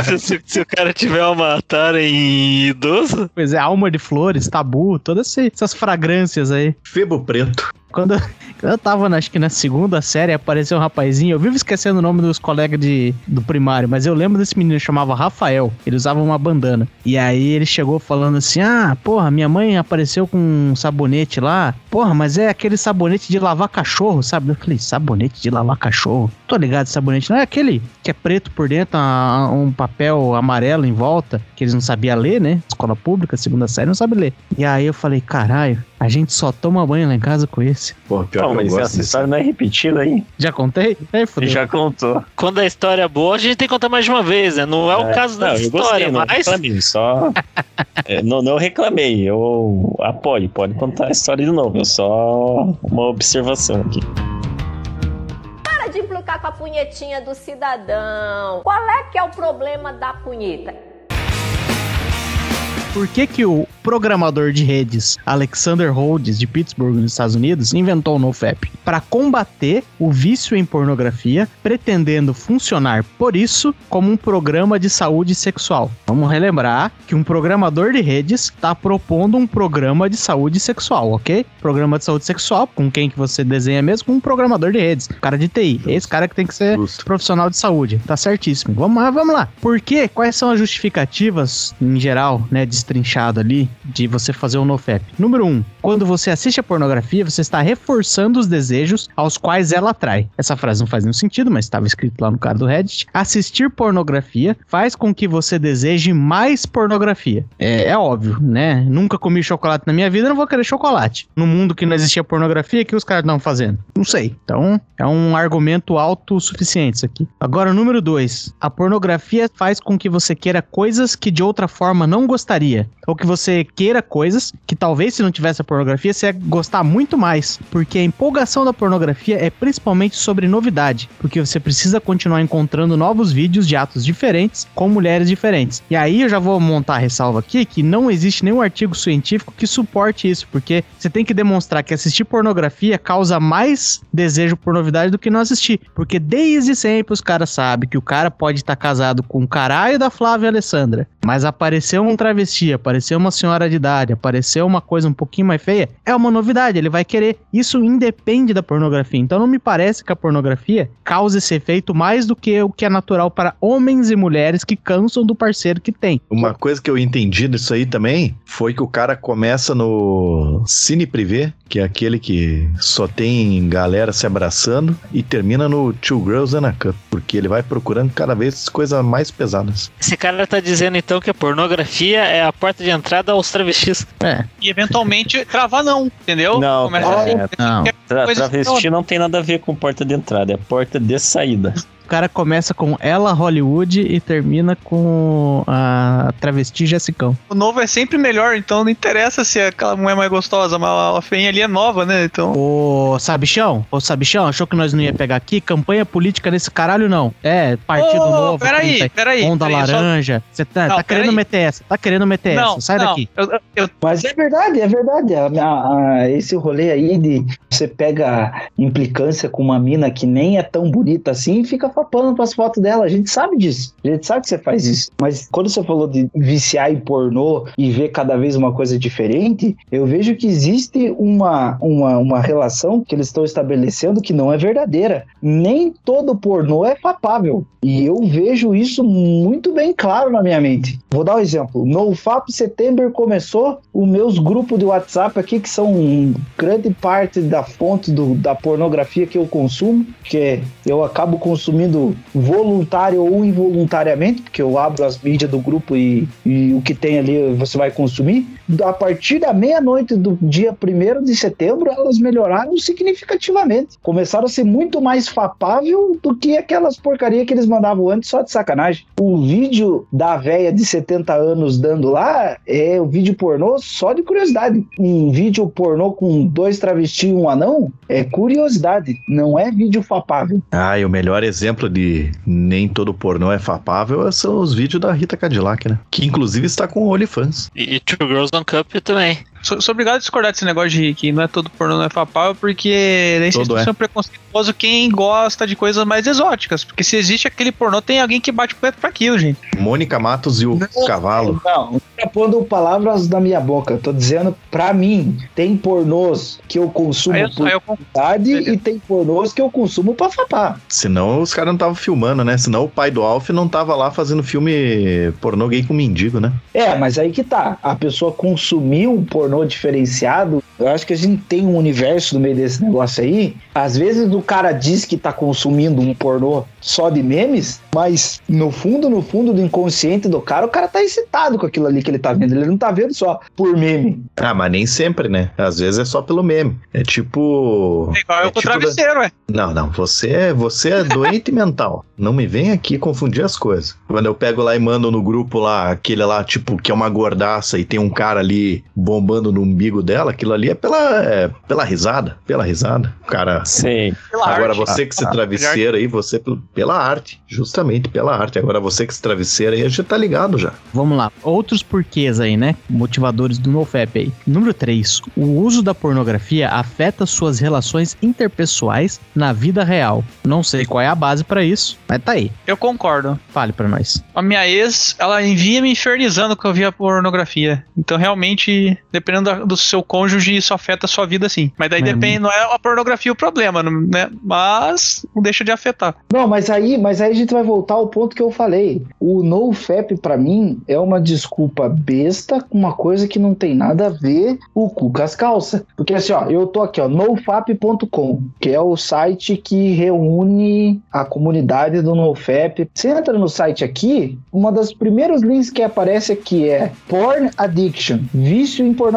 se, se- se o cara tiver uma tara em idoso, Pois é, alma de flores, tabu, todas essas fragrâncias aí. Febo preto. (laughs) Quando, eu tava, acho que na segunda série, apareceu um rapazinho. Eu vivo esquecendo o nome dos colegas de, do primário, mas eu lembro desse menino, chamava Rafael. Ele usava uma bandana. E aí ele chegou falando assim: Ah, porra, minha mãe apareceu com um sabonete lá. Porra, mas é aquele sabonete de lavar cachorro, sabe? Eu falei: Sabonete de lavar cachorro? Tô ligado, sabonete. Não é aquele que é preto por dentro, um papel amarelo em volta, que eles não sabiam ler, né? Escola pública, segunda série, não sabe ler. E aí eu falei: Caralho, a gente só toma banho lá em casa com Pô, pior Não, que eu mas gosto essa disso. história não é repetida aí. Já contei? Fudeu. Já contou. quando a história é boa, a gente tem que contar mais de uma vez, né? Não é, o caso da não, eu história, gostei, não mas. reclamei, só... (laughs) É, não, não reclamei, eu apoio, pode contar a história de novo, eu só uma observação aqui. Para de implicar com a punhetinha do cidadão. Qual é que é o problema da punheta? Por que, que o programador de redes Alexander Rhodes, de Pittsburgh, nos Estados Unidos, inventou o NoFap? Para combater o vício em pornografia, pretendendo funcionar, por isso, como um programa de saúde sexual. Vamos relembrar que um programador de redes está propondo um programa de saúde sexual, ok? Programa de saúde sexual, com quem que você desenha mesmo? Com um programador de redes, cara de TI. Esse cara que tem que ser Justo. profissional de saúde. Tá certíssimo. Vamos lá, vamos lá. Por quê? Quais são as justificativas, em geral, né, destrinchado ali, de você fazer um NoFap? Número um, quando você assiste a pornografia, você está reforçando os desejos aos quais ela atrai. Essa frase não faz nenhum sentido, mas estava escrito lá no cara do Reddit. Assistir pornografia faz com que você deseje mais pornografia. É, é óbvio, né? Nunca comi chocolate na minha vida, não vou querer chocolate. No mundo que não existia pornografia, o que os caras estão fazendo? Não sei. Então, é um argumento autossuficiente isso aqui. Agora, número dois. A pornografia faz com que você queira coisas que de outra forma não gostaria. Ou que você queira coisas que talvez se não tivesse a pornografia, você ia gostar muito mais. Porque a empolgação da pornografia é principalmente sobre novidade. Porque você precisa continuar encontrando novos vídeos de atos diferentes com mulheres diferentes. E aí eu já vou montar a ressalva aqui que não existe nenhum artigo científico que suporte isso. Porque você tem que demonstrar que assistir pornografia causa mais desejo por novidade do que não assistir. Porque desde sempre os caras sabem que o cara pode estar casado com o caralho da Flávia Alessandra. Mas apareceu um travesti, apareceu uma senhora de idade, apareceu uma coisa um pouquinho mais feia, é uma novidade, ele vai querer. Isso independe da pornografia. Então não me parece que a pornografia cause esse efeito mais do que o que é natural para homens e mulheres que cansam do parceiro que tem. Uma coisa que eu entendi disso aí também foi que o cara começa no Cine Privé, que é aquele que só tem galera se abraçando, e termina no Two Girls and a Cup, porque ele vai procurando cada vez coisas mais pesadas. Esse cara tá dizendo então que a pornografia é a porta de entrada aos travestis. É, E eventualmente travar não, entendeu? Não, Começa assim, é, não. Tra travesti não tem nada a ver com porta de entrada, é porta de saída. O cara começa com ela Hollywood e termina com a travesti Jessicão. O novo é sempre melhor, então não interessa se aquela mulher é mais gostosa, mas a feinha ali é nova, né? Então. Ô, Sabichão, ô Sabichão, achou que nós não ia pegar aqui? Campanha política nesse caralho, não. É, Partido Ô, Novo, peraí, 30, peraí. Onda peraí, só- Laranja. Você tá, Não, tá querendo meter essa, tá querendo meter Não, essa. Sai não, daqui. eu- eu- Mas é verdade, é verdade. A- a- a- esse rolê aí de você pega implicância com uma mina que nem é tão bonita assim e fica papando pras fotos dela. A gente sabe disso. A gente sabe que você faz isso. Mas quando você falou de viciar em pornô e ver cada vez uma coisa diferente, eu vejo que existe uma, uma, uma relação que eles estão estabelecendo que não é verdadeira. Nem todo pornô é papável. E eu vejo isso muito bem claro na minha mente. Vou dar um exemplo. No FAP Setembro começou os meus grupos de WhatsApp aqui, que são grande parte da fonte do- da pornografia que eu consumo, que eu acabo consumindo consumindo voluntário ou involuntariamente, porque eu abro as mídias do grupo e, e o que tem ali você vai consumir. A partir da meia-noite do dia 1 de setembro, elas melhoraram significativamente. Começaram a ser muito mais fapável do que aquelas porcarias que eles mandavam antes só de sacanagem. O vídeo da véia de 70 anos dando lá é o vídeo pornô só de curiosidade. Um vídeo pornô com dois travestis e um anão é curiosidade, não é vídeo fapável. Ah, e o melhor exemplo de nem todo pornô é fapável são os vídeos da Rita Cadillac, né? Que inclusive está com OnlyFans. E, e Two Girls One Cup também. Sou, sou obrigado a discordar desse negócio de que não é todo pornô, não é papel, porque nem Todo vocês é. são preconceituoso quem gosta de coisas mais exóticas. Porque se existe aquele pornô, tem alguém que bate o pé pra aquilo, gente. Mônica Matos e o cavalo. Não, não tá pondo palavras na minha boca. Tô dizendo, pra mim, tem pornôs que eu consumo eu, por eu vontade e tem pornôs que eu consumo pra fapar. Senão os caras não estavam filmando, né? Senão o pai do Alf não tava lá fazendo filme pornô gay com mendigo, né? É, mas aí que tá. A pessoa consumir um pornô diferenciado, eu acho que a gente tem um universo no meio desse negócio aí. Às vezes o cara diz que tá consumindo um pornô só de memes, mas no fundo, no fundo do inconsciente do cara, o cara tá excitado com aquilo ali que ele tá vendo. Ele não tá vendo só por meme. Ah, mas nem sempre, né? Às vezes é só pelo meme. É tipo. É igual eu com o tipo da- travesseiro, ué. Não, não, você é, você é doente (laughs) mental. Não me vem aqui confundir as coisas. Quando eu pego lá e mando no grupo lá, aquele lá, tipo, que é uma gordaça e tem um cara ali bombando no umbigo dela, aquilo ali é pela, é pela risada, pela risada. O cara. Sei. Pela Agora arte. você que se Ah, travesseira aí, você pel- pela arte, justamente pela arte. Agora você que se travesseira aí, a gente tá ligado já. Vamos lá. Outros porquês aí, né? Motivadores do NoFap aí. Número 3. O uso da pornografia afeta suas relações interpessoais na vida real. Não sei qual é a base pra isso, mas tá aí. Eu concordo. Fale pra nós. A minha ex, ela envia me infernizando que eu via pornografia. Então, realmente, dependendo da- do seu cônjuge, isso afeta a sua vida sim. Mas daí É, depende, não é a pornografia o problema, né? Mas não deixa de afetar. Não, mas aí, mas aí a gente vai voltar ao ponto que eu falei. O NoFap, pra mim, é uma desculpa besta com uma coisa que não tem nada a ver o cu com as calças. Porque assim, ó, eu tô aqui, ó, nofap.com, que é o site que reúne a comunidade do NoFap. Você entra no site aqui, uma das primeiros links que aparece aqui é Porn Addiction, vício em pornografia.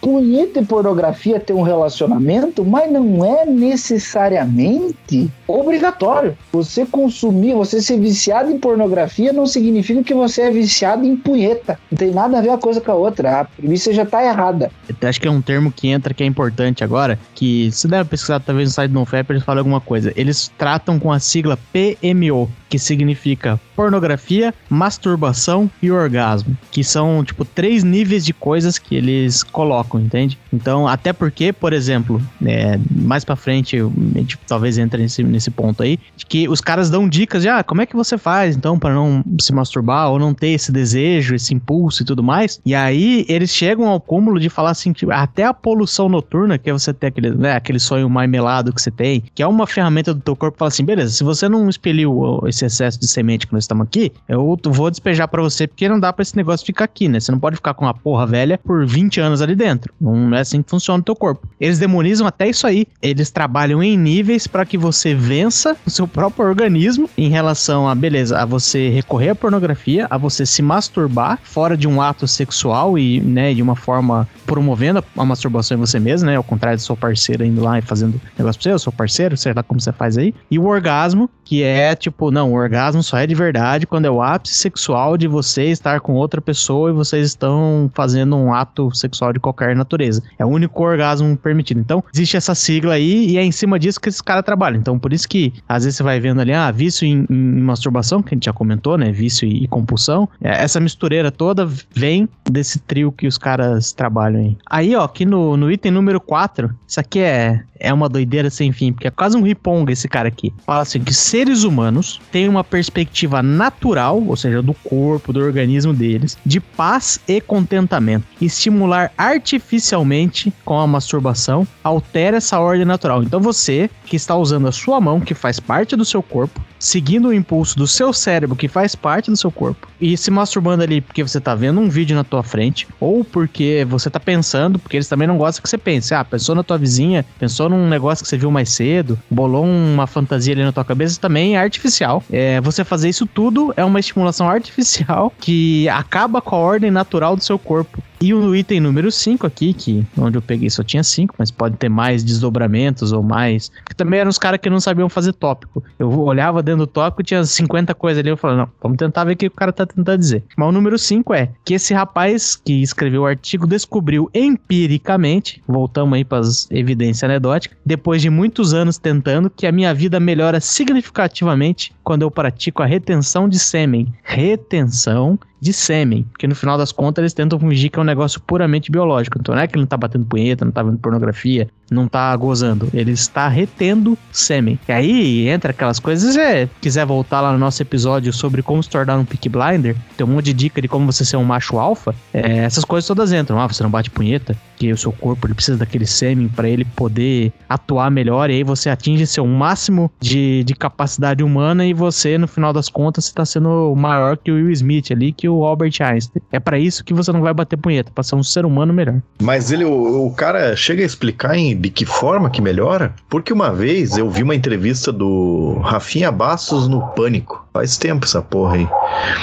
Punheta e pornografia tem um relacionamento, mas não é necessariamente obrigatório. Você consumir, você ser viciado em pornografia não significa que você é viciado em punheta. Não tem nada a ver uma coisa com a outra. A premissa já tá errada. Eu acho que é um termo que entra que é importante agora, que se der uma pesquisada talvez no site do NoFap, eles falam alguma coisa. Eles tratam com a sigla PMO, que significa pornografia, masturbação e orgasmo, que são tipo três níveis de coisas que eles colocam, entende? Então, até porque, por exemplo, é, mais pra frente, gente talvez entre nesse, nesse ponto aí, de que os caras dão dicas de, ah, como é que você faz, então, pra não se masturbar ou não ter esse desejo, esse impulso e tudo mais. E aí, eles chegam ao cúmulo de falar assim, tipo, até a poluição noturna, que é você ter aquele, né, aquele sonho marmelado que você tem, que é uma ferramenta do teu corpo, fala assim, beleza, se você não expeliu ó, esse excesso de semente que nós estamos aqui, eu vou despejar pra você, porque não dá pra esse negócio ficar aqui, né? Você não pode ficar com uma porra velha por 20 anos ali dentro. Não é assim que funciona o teu corpo. Eles demonizam até isso aí. Eles trabalham em níveis pra que você vença o seu próprio organismo em relação a, beleza, a você recorrer à pornografia, a você se masturbar fora de um ato sexual e, né, de uma forma promovendo a- masturbação em você mesmo, né? Ao contrário do seu parceiro indo lá e fazendo negócio pra você, seu parceiro, sei lá como você faz aí. E o orgasmo, que é tipo, não, o orgasmo só é de verdade quando é o ápice sexual de você estar com outra pessoa e vocês estão fazendo um ato sexual de qualquer natureza. É o único orgasmo permitido. Então, existe essa sigla aí e é em cima disso que esses caras trabalham. Então, por isso que às vezes você vai vendo ali, ah, vício em, em masturbação, que a gente já comentou, né? Vício e, e compulsão. É, essa mistureira toda vem desse trio que os caras trabalham aí. Aí, ó, aqui no, no item número 4, isso aqui é, é uma doideira sem fim, porque é quase um riponga esse cara aqui. Fala assim que seres humanos têm uma perspectiva natural, ou seja, do corpo, do organismo deles, de paz e contentamento. Estimular artificialmente com a masturbação altera essa ordem natural. Então você que está usando a sua mão, que faz parte do seu corpo, seguindo o impulso do seu cérebro, que faz parte do seu corpo, e se masturbando ali porque você tá vendo um vídeo na tua frente, ou porque você tá pensando, porque eles também não gostam que você pense. Ah, pensou na tua vizinha, pensou num negócio que você viu mais cedo, bolou uma fantasia ali na tua cabeça, também é artificial. É, você fazer isso tudo é uma estimulação (laughs) artificial que acaba com a ordem natural do seu corpo. E o item número 5 aqui, que onde eu peguei só tinha 5, mas pode ter mais desdobramentos ou mais. Porque também eram os caras que não sabiam fazer tópico. Eu olhava dentro do tópico, tinha 50 coisas ali, eu falava, não, vamos tentar ver o que o cara tá tentando dizer. Mas o número 5 é que esse rapaz que escreveu o artigo descobriu empiricamente, voltamos aí para as evidências anedóticas, depois de muitos anos tentando, que a minha vida melhora significativamente quando eu pratico a retenção de sêmen. Retenção de sêmen, porque no final das contas eles tentam fingir que é um negócio puramente biológico. Então não é que ele não tá batendo punheta, não tá vendo pornografia, não tá gozando, ele está retendo sêmen. E aí entra aquelas coisas, se quiser voltar lá no nosso episódio sobre como se tornar um pick blinder, tem um monte de dica de como você ser um macho alfa, é, essas coisas todas entram. Ah, você não bate punheta, que o seu corpo ele precisa daquele sêmen para ele poder atuar melhor, e aí você atinge seu máximo de, de capacidade humana e você, no final das contas, está sendo maior que o Will Smith ali, que o Albert Einstein. É para isso que você não vai bater punheta, para ser um ser humano melhor. Mas ele, o, o cara chega a explicar em, de que forma que melhora? Porque uma vez eu vi uma entrevista do Rafinha Bastos no Pânico. Faz tempo essa porra aí.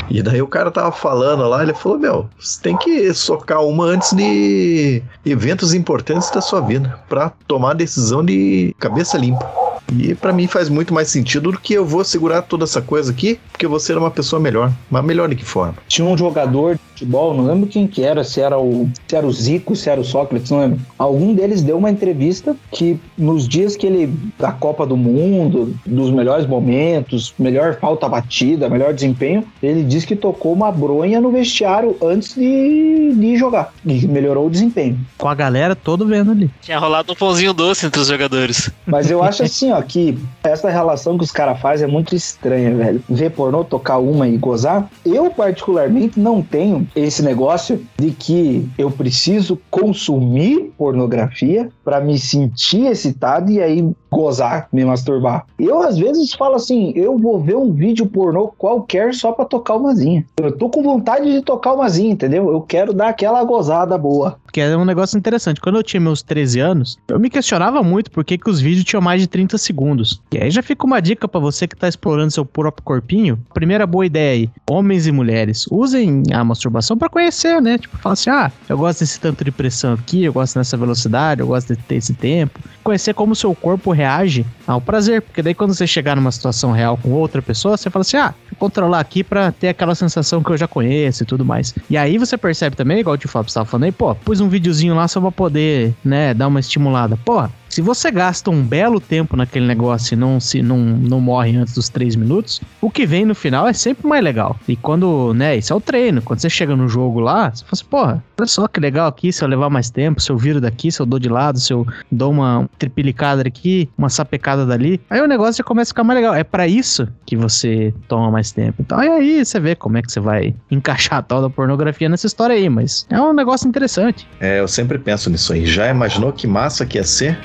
E daí o cara tava falando lá, ele falou: Meu, você tem que socar uma antes de eventos importantes da sua vida, para tomar decisão de cabeça limpa. E para mim faz muito mais sentido do que eu vou segurar toda essa coisa aqui, porque eu vou ser uma pessoa melhor. Mas melhor de que forma? Tinha um jogador de futebol, não lembro quem que era, se era o, se era o Zico, se era o Sócrates, não lembro. Algum deles deu uma entrevista que nos dias que ele da Copa do Mundo, dos melhores momentos, melhor falta batida, melhor desempenho, ele disse que tocou uma bronha no vestiário antes de, de jogar e melhorou o desempenho. Com a galera todo vendo ali. Tinha rolado um pãozinho doce entre os jogadores. Mas eu acho (laughs) assim, ó, que essa relação que os caras fazem é muito estranha, velho. Ver pornô, tocar uma e gozar. Eu, particularmente, não tenho esse negócio de que eu preciso consumir pornografia para me sentir excitado e aí gozar, me masturbar. Eu, às vezes, falo assim: eu vou ver um vídeo pornô qualquer só pra tocar umazinha. Eu tô com vontade de tocar umazinha, entendeu? Eu quero dar aquela gozada boa. Porque é um negócio interessante. Quando eu tinha meus 13 anos, eu me questionava muito por que, que os vídeos tinham mais de 30 segundos. E aí já fica uma dica para você que tá explorando seu próprio corpinho. Primeira boa ideia aí: homens e mulheres, usem a masturbação para conhecer, né? Tipo, fala assim: ah, eu gosto desse tanto de pressão aqui, eu gosto dessa velocidade, eu gosto de ter esse tempo. Conhecer como seu corpo reage ao prazer. Porque daí quando você chegar numa situação real com outra pessoa, você fala assim: ah, vou controlar aqui pra ter aquela sensação que eu já conheço e tudo mais. E aí você percebe também, igual o tio Fábio estava falando aí, pô, pus um videozinho lá só pra poder, né, dar uma estimulada. Porra, se você gasta um belo tempo naquele negócio e não, se, não, não morre antes dos três minutos, o que vem no final é sempre mais legal. E quando, né, isso é o treino. Quando você chega no jogo lá, você fala assim, porra, olha só que legal aqui, se eu levar mais tempo, se eu viro daqui, se eu dou de lado, se eu dou uma tripilicada aqui, uma sapecada dali. Aí o negócio já começa a ficar mais legal. É para isso que você toma mais tempo. Então aí você vê como é que você vai (laughs) encaixar a tal da pornografia nessa história aí, mas é um negócio interessante. É, eu sempre penso nisso aí. Já imaginou que massa que ia ser?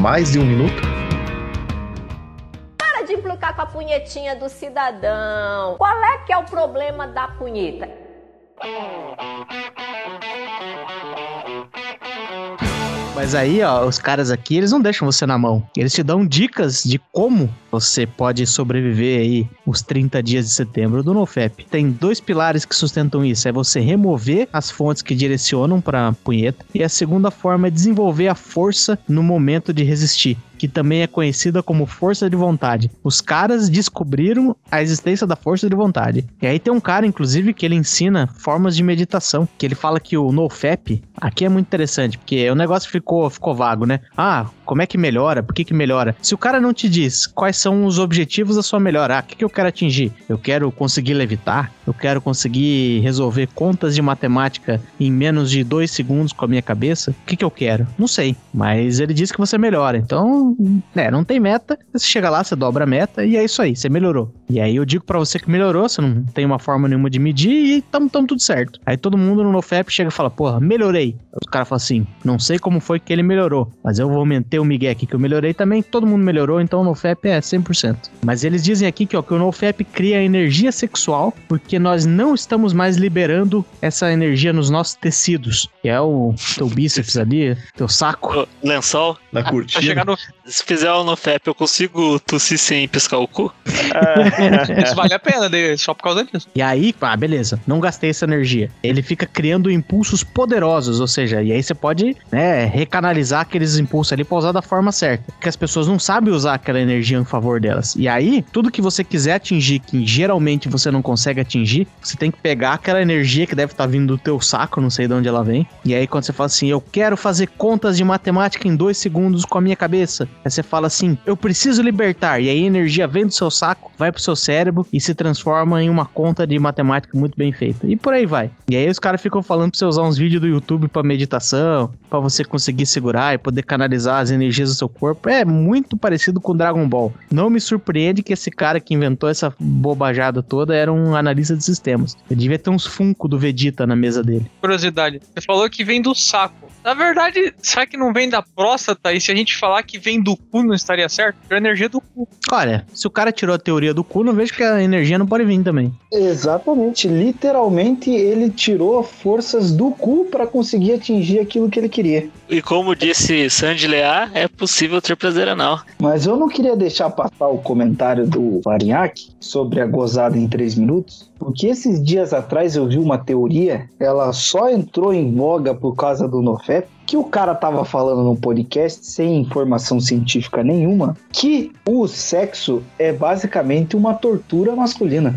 Mais de um minuto? Para de implicar com a punhetinha do cidadão. Qual é que é o problema da punheta? Mas aí, ó, os caras aqui, eles não deixam você na mão. Eles te dão dicas de como você pode sobreviver aí os 30 dias de setembro do NoFap. Tem dois pilares que sustentam isso. É você remover as fontes que direcionam para punheta. E a segunda forma é desenvolver a força no momento de resistir que também é conhecida como força de vontade. Os caras descobriram a existência da força de vontade. E aí tem um cara, inclusive, que ele ensina formas de meditação, que ele fala que o NoFap, aqui é muito interessante, porque o negócio ficou, ficou vago, né? Ah, como é que melhora? Por que que melhora? Se o cara não te diz quais são os objetivos da sua melhora, ah, o que, que eu quero atingir? Eu quero conseguir levitar? Eu quero conseguir resolver contas de matemática em menos de dois segundos com a minha cabeça? O que que eu quero? Não sei, mas ele diz que você melhora. Então, não, é, não tem meta, você chega lá, você dobra a meta e é isso aí, você melhorou. E aí eu digo pra você que melhorou, você não tem uma forma nenhuma de medir e tamo, tamo tudo certo. Aí todo mundo no NoFap chega e fala, porra, melhorei. O cara fala assim, não sei como foi que ele melhorou, mas eu vou meter o Miguel aqui que eu melhorei também, todo mundo melhorou, então o NoFap é 100%. Mas eles dizem aqui que, ó, que o NoFap cria energia sexual porque nós não estamos mais liberando essa energia nos nossos tecidos, que é o teu bíceps ali, teu saco. Ô, Lençol, Na chegar no. se fizer o NoFap, eu consigo tossir sem piscar o cu? (laughs) (laughs) (laughs) Isso vale a pena, daí, só por causa disso. E aí, ah, beleza, não gastei essa energia. Ele fica criando impulsos poderosos, ou seja, e aí você pode, né, recanalizar aqueles impulsos ali pra usar da forma certa. Porque as pessoas não sabem usar aquela energia em favor delas. E aí, tudo que você quiser atingir, que geralmente você não consegue atingir, você tem que pegar aquela energia que deve estar vindo do teu saco, não sei de onde ela vem. E aí, quando você fala assim, eu quero fazer contas de matemática em dois segundos com a minha cabeça, aí você fala assim, eu preciso libertar. E aí a energia vem do seu saco, vai pro seu cérebro e se transforma em uma conta de matemática muito bem feita. E por aí vai. E aí os caras ficam falando pra você usar uns vídeos do YouTube pra meditação, pra você conseguir segurar e poder canalizar as energias do seu corpo. É muito parecido com Dragon Ball. Não me surpreende que esse cara que inventou essa bobajada toda era um analista de sistemas. Ele devia ter uns Funko do Vegeta na mesa dele. Curiosidade. Você falou que vem do saco. Na verdade, será que não vem da próstata? E se a gente falar que vem do cu, não estaria certo? É a energia do cu. Olha, se o cara tirou a teoria do cu, não vejo que a energia não pode vir também. Exatamente, literalmente ele tirou forças do cu pra conseguir atingir aquilo que ele queria. E como disse Sandy Lear, é possível ter prazer anal. Mas eu não queria deixar passar o comentário do Farinhaque sobre a gozada em 3 minutos, porque esses dias atrás eu vi uma teoria, ela só entrou em voga por causa do NoFap, que o cara tava falando no podcast sem informação científica nenhuma, que o sexo é basicamente uma tortura masculina.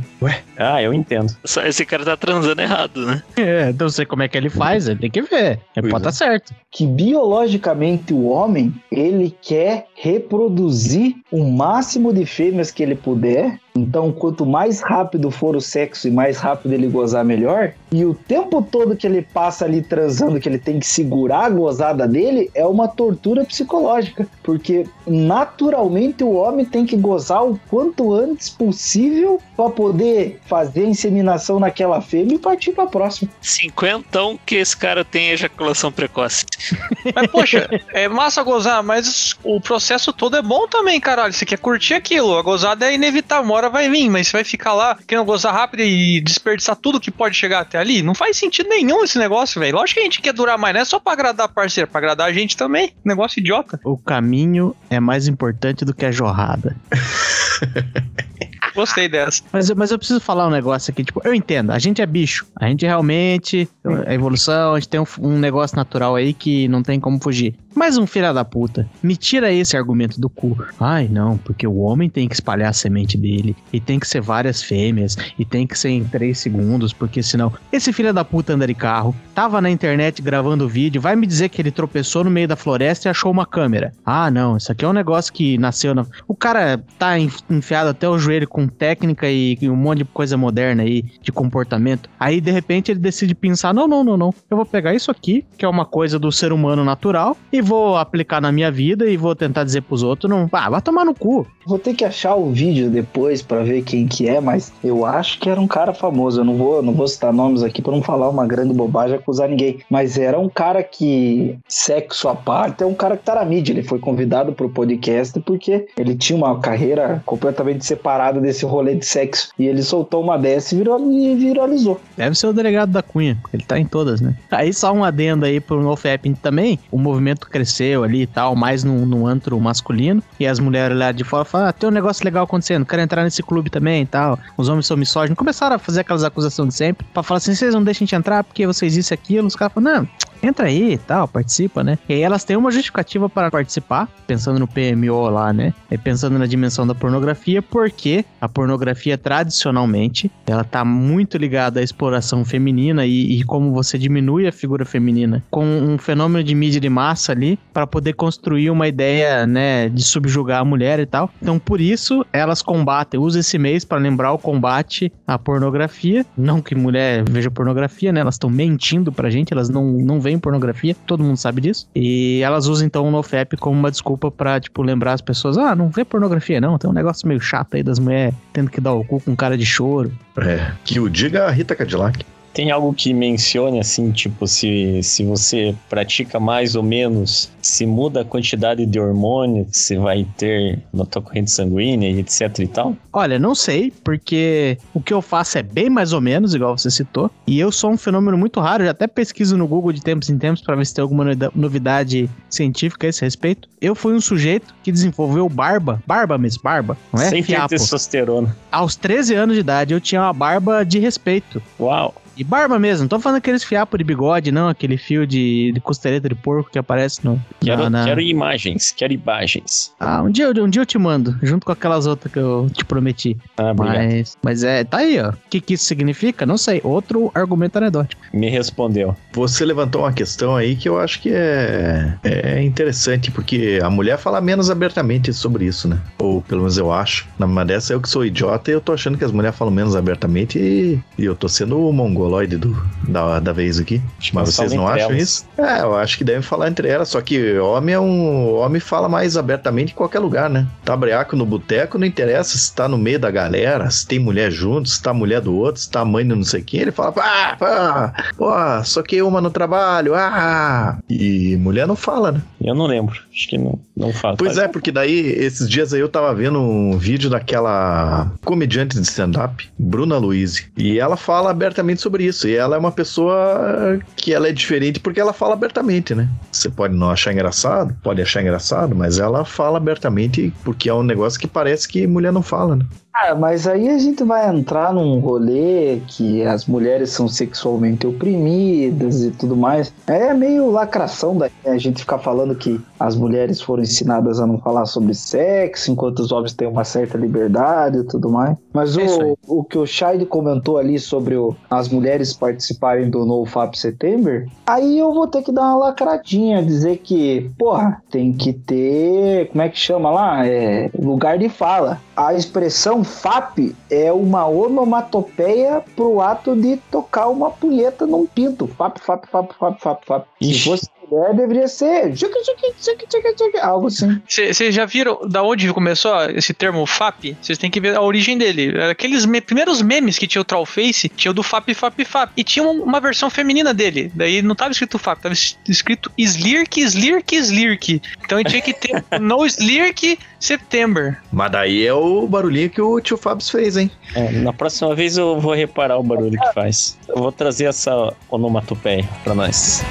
Ah, eu entendo. Só esse cara tá transando errado, né? É, não sei como é que ele faz, ele tem que ver. Ele Pois pode é. estar certo. que biologicamente o homem ele quer reproduzir o máximo de fêmeas que ele puder. Então, quanto mais rápido for o sexo e mais rápido ele gozar, melhor. E o tempo todo que ele passa ali transando, que ele tem que segurar a gozada dele, é uma tortura psicológica. Porque naturalmente o homem tem que gozar o quanto antes possível para poder fazer a inseminação naquela fêmea e partir para a próxima. Cinquentão que esse cara tem ejaculação precoce. (laughs) Mas, poxa, é massa gozar, mas o processo todo é bom também, caralho. Você quer curtir aquilo. A gozada é inevitável, uma hora vai vir, mas você vai ficar lá querendo gozar rápido e desperdiçar tudo que pode chegar até ali. Não faz sentido nenhum esse negócio, velho. Lógico que a gente quer durar mais, não é só pra agradar a parceira, pra agradar a gente também. Negócio idiota. O caminho é mais importante do que a jorrada. (laughs) Gostei dessa. Mas, eu- mas eu preciso falar um negócio aqui, tipo, eu entendo, a gente é bicho. A gente realmente, a evolução, a gente tem um, um negócio natural aí que não tem como fugir. Mas um filho da puta, me tira esse argumento do cu. Ai, não, porque o homem tem que espalhar a semente dele, e tem que ser várias fêmeas, e tem que ser em 3 segundos, porque senão. Esse filho da puta anda de carro, tava na internet gravando vídeo, vai me dizer que ele tropeçou no meio da floresta e achou uma câmera. Ah, não, isso aqui é um negócio que nasceu na. O cara tá en- enfiado até o joelho com técnica e um monte de coisa moderna aí, de comportamento. Aí, de repente, ele decide pensar: não, não, não, não. Eu vou pegar isso aqui, que é uma coisa do ser humano natural, e vou aplicar na minha vida e vou tentar dizer pros outros: não, ah, vai tomar no cu. Vou ter que achar o vídeo depois pra ver quem que é, mas eu acho que era um cara famoso. Eu não vou, não vou citar nomes aqui pra não falar uma grande bobagem e acusar ninguém. Mas era um cara que, sexo à parte, é um cara que tá na mídia. Ele foi convidado pro podcast porque ele tinha uma carreira completamente separada desse rolê de sexo. E ele soltou uma dessa e, virou, e viralizou. Deve ser o delegado da Cunha, ele tá em todas, né? Aí só um adendo aí pro NoFap também, o movimento cresceu ali e tal, mais no, no antro masculino, e as mulheres lá de fora falaram, ah, tem um negócio legal acontecendo, quero entrar nesse clube também e tal, os homens são misóginos, começaram a fazer aquelas acusações de sempre, pra falar assim, vocês não deixam a gente entrar porque vocês isso e aquilo, os caras falaram, não, entra aí e tal, participa, né? E aí elas têm uma justificativa para participar, pensando no PMO lá, né? E pensando na dimensão da pornografia, porque a pornografia tradicionalmente ela tá muito ligada à exploração feminina e, e como você diminui a figura feminina com um fenômeno de mídia de massa ali para poder construir uma ideia, né, de subjugar a mulher e tal. Então por isso elas combatem, usa esse mês para lembrar o combate à pornografia, não que mulher veja pornografia, né? Elas estão mentindo pra gente, elas não, não veem pornografia, todo mundo sabe disso. E elas usam então o NoFap como uma desculpa pra, tipo, lembrar as pessoas: ah, não vê pornografia não, tem um negócio meio chato aí das mulheres tendo que dar o cu com cara de choro. É, que o diga a Rita Cadillac. Tem algo que mencione assim, tipo, se, se você pratica mais ou menos, se muda a quantidade de hormônio que você vai ter na tua corrente sanguínea e etc e tal? Olha, não sei, porque o que eu faço é bem mais ou menos, igual você citou. E eu sou um fenômeno muito raro, eu até pesquiso no Google de tempos em tempos para ver se tem alguma novidade científica a esse respeito. Eu fui um sujeito que desenvolveu barba, barba mesmo, barba, não é Sem ter testosterona. Aos 13 anos de idade eu tinha uma barba de respeito. Uau! E barba mesmo, não tô falando aqueles fiapos de bigode, não, aquele fio de, de costeleta de porco que aparece no. Quero, na- na- quero imagens, quero imagens. Ah, um dia, eu- um dia eu te mando, junto com aquelas outras que eu te prometi. Ah, obrigado. Mas, mas é, tá aí, ó. O que, que isso significa? Não sei. Outro argumento anedótico. Me respondeu. Você levantou uma questão aí que eu acho que é, é interessante, porque a mulher fala menos abertamente sobre isso, né? Ou pelo menos eu acho. Na dessa eu que sou idiota e eu tô achando que as mulheres falam menos abertamente e, e eu tô sendo o mongoloide do, da, da vez aqui. Mas vocês não acham elas. isso? É, eu acho que devem falar entre elas, só que homem é um. Homem fala mais abertamente em qualquer lugar, né? Tá breaco no boteco, não interessa se tá no meio da galera, se tem mulher junto, se tá mulher do outro, se tá mãe do não sei quem, ele fala, ah, pá, pô, soquei uma no trabalho, ah. E mulher não fala, né? Eu não lembro. Acho que não, não falo. Pois é, porque daí, esses dias aí eu tava vendo um vídeo daquela comediante de stand-up, Bruna Luiz, e ela fala abertamente sobre isso. E ela é uma pessoa que ela é diferente porque ela fala abertamente, né? Você pode não achar engraçado, pode achar engraçado, mas ela fala abertamente porque é um negócio que parece que mulher não fala, né? Ah, mas aí a gente vai entrar num rolê que as mulheres são sexualmente oprimidas e tudo mais. É meio lacração da a gente ficar falando que as mulheres foram ensinadas a não falar sobre sexo, enquanto os homens têm uma certa liberdade e tudo mais. Mas É o, o que o Shide comentou ali sobre o- as mulheres participarem do NoFap September, aí eu vou ter que dar uma lacradinha, dizer que, porra, tem que ter, como é que chama lá? É, lugar de fala. A expressão FAP é uma onomatopeia pro ato de tocar uma punheta num pinto. FAP, FAP, FAP, FAP, FAP, FAP. Se fosse mulher, deveria ser tchuc, tchuc, tchuc, tchuc, tchuc, algo assim. Vocês já viram da onde começou esse termo FAP? Vocês têm que ver a origem dele. Aqueles me- primeiros memes que tinha o Trollface, tinha o do FAP, FAP, FAP. E tinha um- uma versão feminina dele. Daí não tava escrito FAP, tava es- escrito Slirk, Slirk, Slirk. Então ele tinha que ter (laughs) No Slirk September. Mas daí é o barulhinho que o tio Fábio fez, hein? É, na próxima vez eu vou reparar o barulho que faz. Eu vou trazer essa onomatopeia pra nós.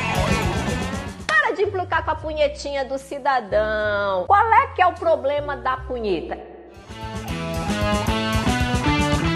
Implicar com a punhetinha do cidadão. Qual é que é o problema da punheta?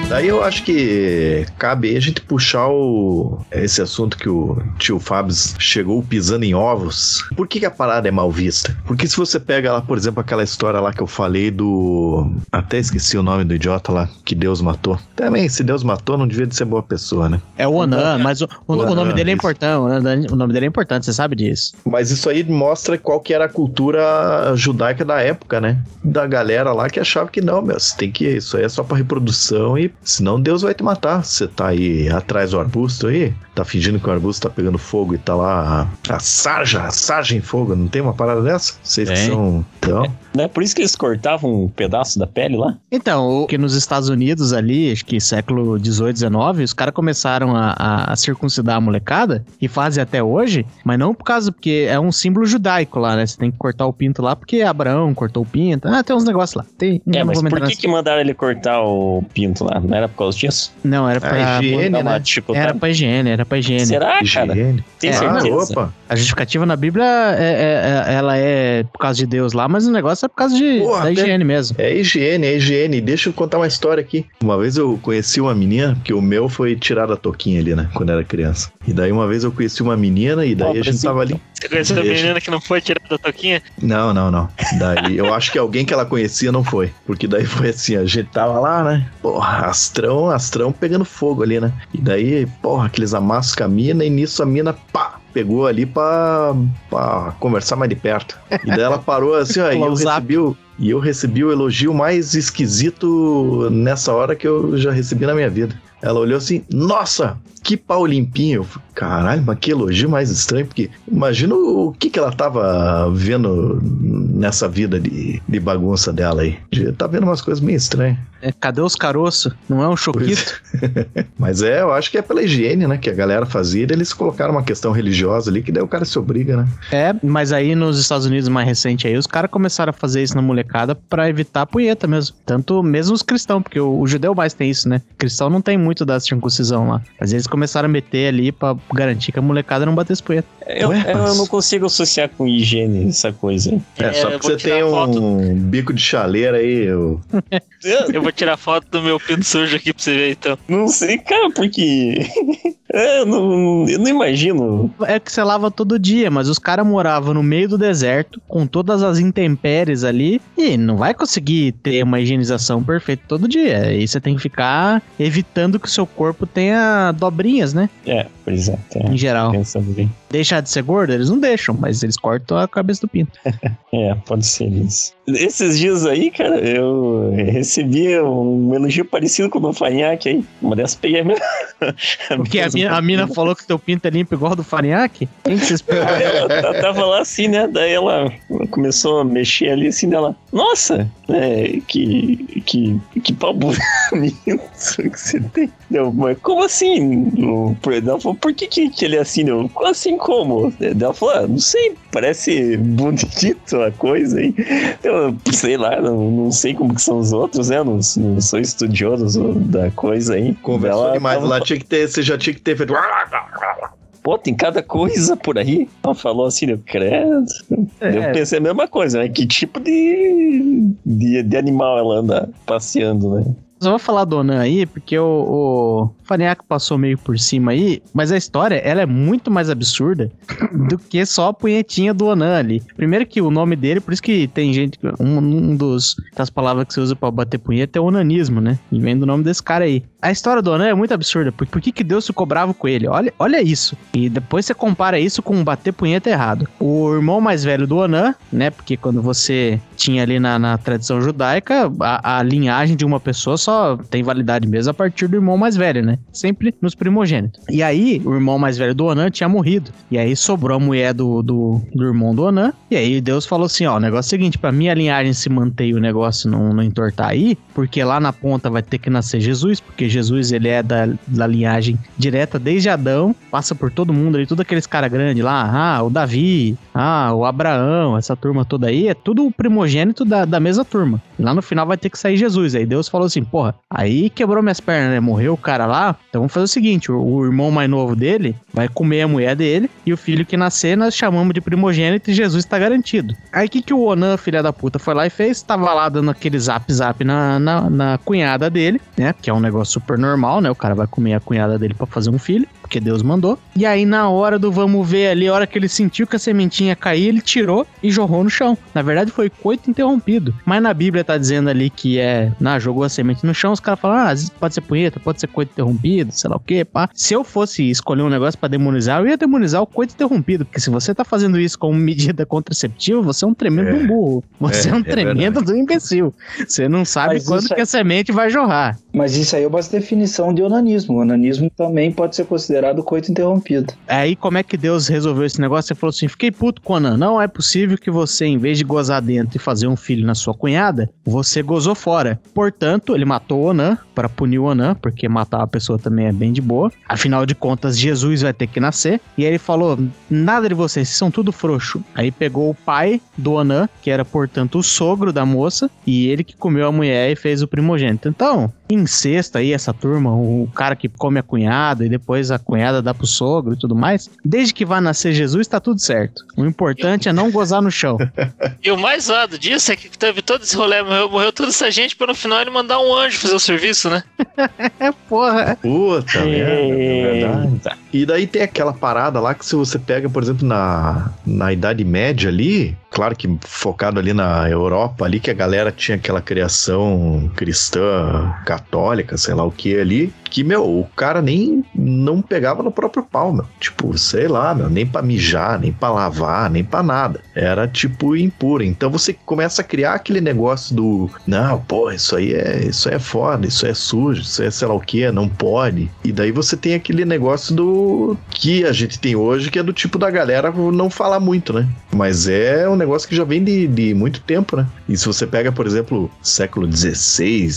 Daí eu acho que cabe aí a gente puxar o, esse assunto que o tio Fábio chegou pisando em ovos. Por que, que a parada é mal vista? Porque se você pega lá, por exemplo, aquela história lá que eu falei do. Até esqueci o nome do idiota lá, que Deus matou. Também, se Deus matou, não devia de ser boa pessoa, né? É o Onan, mas o, o- o Onan, nome dele é isso. importante. O nome- o nome dele é importante, você sabe disso. Mas isso aí mostra qual que era a cultura judaica da época, né? Da galera lá que achava que não, meu, você tem que. Isso aí é só pra reprodução e senão Deus vai te matar. Você tá aí atrás do arbusto aí, tá fingindo que o arbusto tá pegando fogo e tá lá a, a sarja, a sarja em fogo. Não tem uma parada dessa? Vocês que são. Então. (laughs) Não é por isso que eles cortavam um pedaço da pele lá? Então, o que nos Estados Unidos ali, acho que século 18, 19, os caras começaram a, a- a circuncidar a molecada e fazem até hoje, mas não por causa, porque é um símbolo judaico lá, né? Você tem que cortar o pinto lá porque Abraão cortou o pinto. Ah, tem uns negócios lá. Tem, É, mas por que, que mandaram ele cortar o pinto lá? Não era por causa disso? Não, era pra, A higiene, uma né? chicotada? era pra higiene, era pra higiene. Será, cara? Higiene. Tem É, Ah, certeza? opa. A justificativa na Bíblia, é, é- é- ela é por causa de Deus lá, mas o negócio é por causa de, Porra, da higiene mesmo. É higiene, é higiene. Deixa eu contar uma história aqui. Uma vez eu conheci uma menina, que o meu foi tirar da toquinha ali, né? Quando era criança. E daí uma vez eu conheci uma menina e daí a gente tava ali. Você conheceu a Deixa. menina que não foi tirada da toquinha? Não, não, não. Daí eu acho que alguém que ela conhecia não foi. Porque daí foi assim, a gente tava lá, né? Porra, astrão, astrão pegando fogo ali, né? E daí, porra, aqueles amassos com a mina e nisso a mina, pá, pegou ali pra, pra conversar mais de perto. E daí ela parou assim, ó, e eu recebi o. E eu recebi o elogio mais esquisito nessa hora que eu já recebi na minha vida. Ela olhou assim, nossa, que pau limpinho. Caralho, mas que elogio mais estranho, porque imagina o que, que ela tava vendo nessa vida de, de bagunça dela aí. Devia Tá vendo umas coisas meio estranhas. É, cadê os caroços? Não é um choquito? (laughs) Mas é, eu acho que é pela higiene, né? Que a galera fazia. e Eles colocaram uma questão religiosa ali, que daí o cara se obriga, né? É, mas aí nos Estados Unidos mais recente aí, os caras começaram a fazer isso na molecada pra evitar a punheta mesmo. Tanto mesmo os cristãos, porque o, o judeu mais tem isso, né? O cristão não tem muito da circuncisão lá. Mas eles começaram a meter ali pra garantir que a molecada não batesse punheta. Eu, Ué, eu não consigo associar com higiene essa coisa. É, só É, eu porque você tem foto. um bico de chaleira aí. Eu... (laughs) Eu vou tirar foto do meu pinto sujo aqui pra você ver, então. Não sei, cara, porque. É, eu, não, eu não imagino. É que você lava todo dia, mas os caras moravam no meio do deserto, com todas as intempéries ali, e não vai conseguir ter uma higienização perfeita todo dia. Aí você tem que ficar evitando que o seu corpo tenha dobrinhas, né? É, pois é. Tá Em geral. pensando bem. Deixar de ser gordo, eles não deixam, mas eles cortam a cabeça do pinto. (laughs) É, pode ser isso. Esses dias aí, cara, eu recebi um elogio parecido com o do Fanhaque aí. Uma dessas peguei a minha. (laughs) Porque a mina, a mina falou que teu pinto é limpo igual do Farinhaque? Quem que você esperava? Ela ta- (laughs) tava lá assim, né? Daí ela começou a mexer ali assim dela. Nossa, é, que, que, que pau bonito que você tem. Eu, mas como assim? O- Ela falou, por que, que, que ele é assim? Eu, assim como? Ela falou, ah, não sei, parece bonito a coisa aí. Eu sei lá, não, não sei como que são os outros, né? Não, não sou estudioso da coisa aí. Conversou Ela demais tava- lá, tinha que ter, você já tinha que ter feito. Pô, tem cada coisa por aí. Ela falou assim, eu credo. Eu É, pensei a mesma coisa, né? Que tipo de, de, de animal ela anda passeando, né? Só vou falar do Onan aí, porque o, o passou meio por cima aí, mas a história, ela é muito mais absurda do que só a punhetinha do Onan ali. Primeiro que o nome dele, por isso que tem gente, um, um dos das palavras que você usa pra bater punheta é onanismo, né? E vem do nome desse cara aí. A história do Onan é muito absurda, por, por que que Deus ficou bravo com ele? Olha, olha isso. E depois você compara isso com bater punheta errado. O irmão mais velho do Onan, né? Porque quando você tinha ali na, na tradição judaica, a, a linhagem de uma pessoa só tem validade mesmo a partir do irmão mais velho, né? Sempre nos primogênitos. E aí, o irmão mais velho do Onan tinha morrido. E aí sobrou a mulher do, do, do irmão do Onan. E aí Deus falou assim: ó, o negócio é o seguinte, pra minha linhagem se manter o negócio não, não entortar aí, porque lá na ponta vai ter que nascer Jesus, porque Jesus ele é da, da linhagem direta desde Adão, passa por todo mundo ali, todos aqueles caras grandes lá, ah, o Davi, ah, o Abraão, essa turma toda aí, é tudo o primogênito da, da mesma turma. E lá no final vai ter que sair Jesus. Aí Deus falou assim: porra, aí quebrou minhas pernas, né? Morreu o cara lá. Então vamos fazer o seguinte: o, o irmão mais novo dele vai comer a mulher dele e o filho que nascer nós chamamos de primogênito e Jesus tá garantido. Aí o que, que o Onan, filha da puta, foi lá e fez? Tava lá dando aquele zap zap na, na, na cunhada dele, né? Que é um negócio super normal, né? O cara vai comer a cunhada dele pra fazer um filho, porque Deus mandou. E aí na hora do vamos ver ali, a hora que ele sentiu que a sementinha cair, ele tirou e jorrou no chão. Na verdade foi coito interrompido. Mas na Bíblia tá dizendo ali que é, na jogou a semente no chão, os caras falam, ah, às vezes pode ser punheta, pode ser coito interrompido, sei lá o quê, pá. Se eu fosse escolher um negócio pra demonizar, eu ia demonizar o coito interrompido, porque se você tá fazendo isso como medida contraceptiva, você é um tremendo É. um burro. Você é, É, um é tremendo do imbecil. Você não sabe Mas quando que é- a semente vai jorrar. Mas isso aí é uma definição de onanismo. O onanismo também pode ser considerado coito interrompido. Aí como é que Deus resolveu esse negócio? Ele falou assim: fiquei puto, Conan. Não é possível que você, em vez de gozar dentro e fazer um filho na sua cunhada, você gozou fora. Portanto, ele matou o Onan para punir o Onan, porque matar a pessoa também é bem de boa. Afinal de contas, Jesus vai ter que nascer. E aí ele falou: nada de vocês, vocês são tudo frouxo. Aí pegou o pai do Onan, que era, portanto, o sogro da moça, e ele que comeu a mulher e fez o primogênito. Então, incesto aí, essa turma, o cara que come a cunhada e depois a cunhada dá pro sogro e tudo mais, desde que vai nascer Jesus, tá tudo certo. O importante é não gozar no chão. (laughs) E o mais zoado disso é que teve todo esse rolê, morreu, morreu toda essa gente pra no final ele mandar um anjo fazer o serviço, né? (laughs) É porra. Puta merda, é verdade. E daí tem aquela parada lá que se você pega, por exemplo, na, na Idade Média ali, claro que focado ali na Europa ali, que a galera tinha aquela criação cristã, católica, sei lá o que ali, que, meu, o cara nem, não pegava no próprio pau, meu. Tipo, sei lá, meu, nem pra mijar, nem pra lavar, nem pra nada. Era tipo impura. Então você começa a criar aquele negócio do, não, pô, isso aí é, isso aí é foda, isso é sujo, isso é sei lá o que, não pode. E daí você tem aquele negócio do que a gente tem hoje, que é do tipo da galera não falar muito, né? Mas é um negócio que já vem de, de muito tempo, né? E se você pega, por exemplo, século XVI,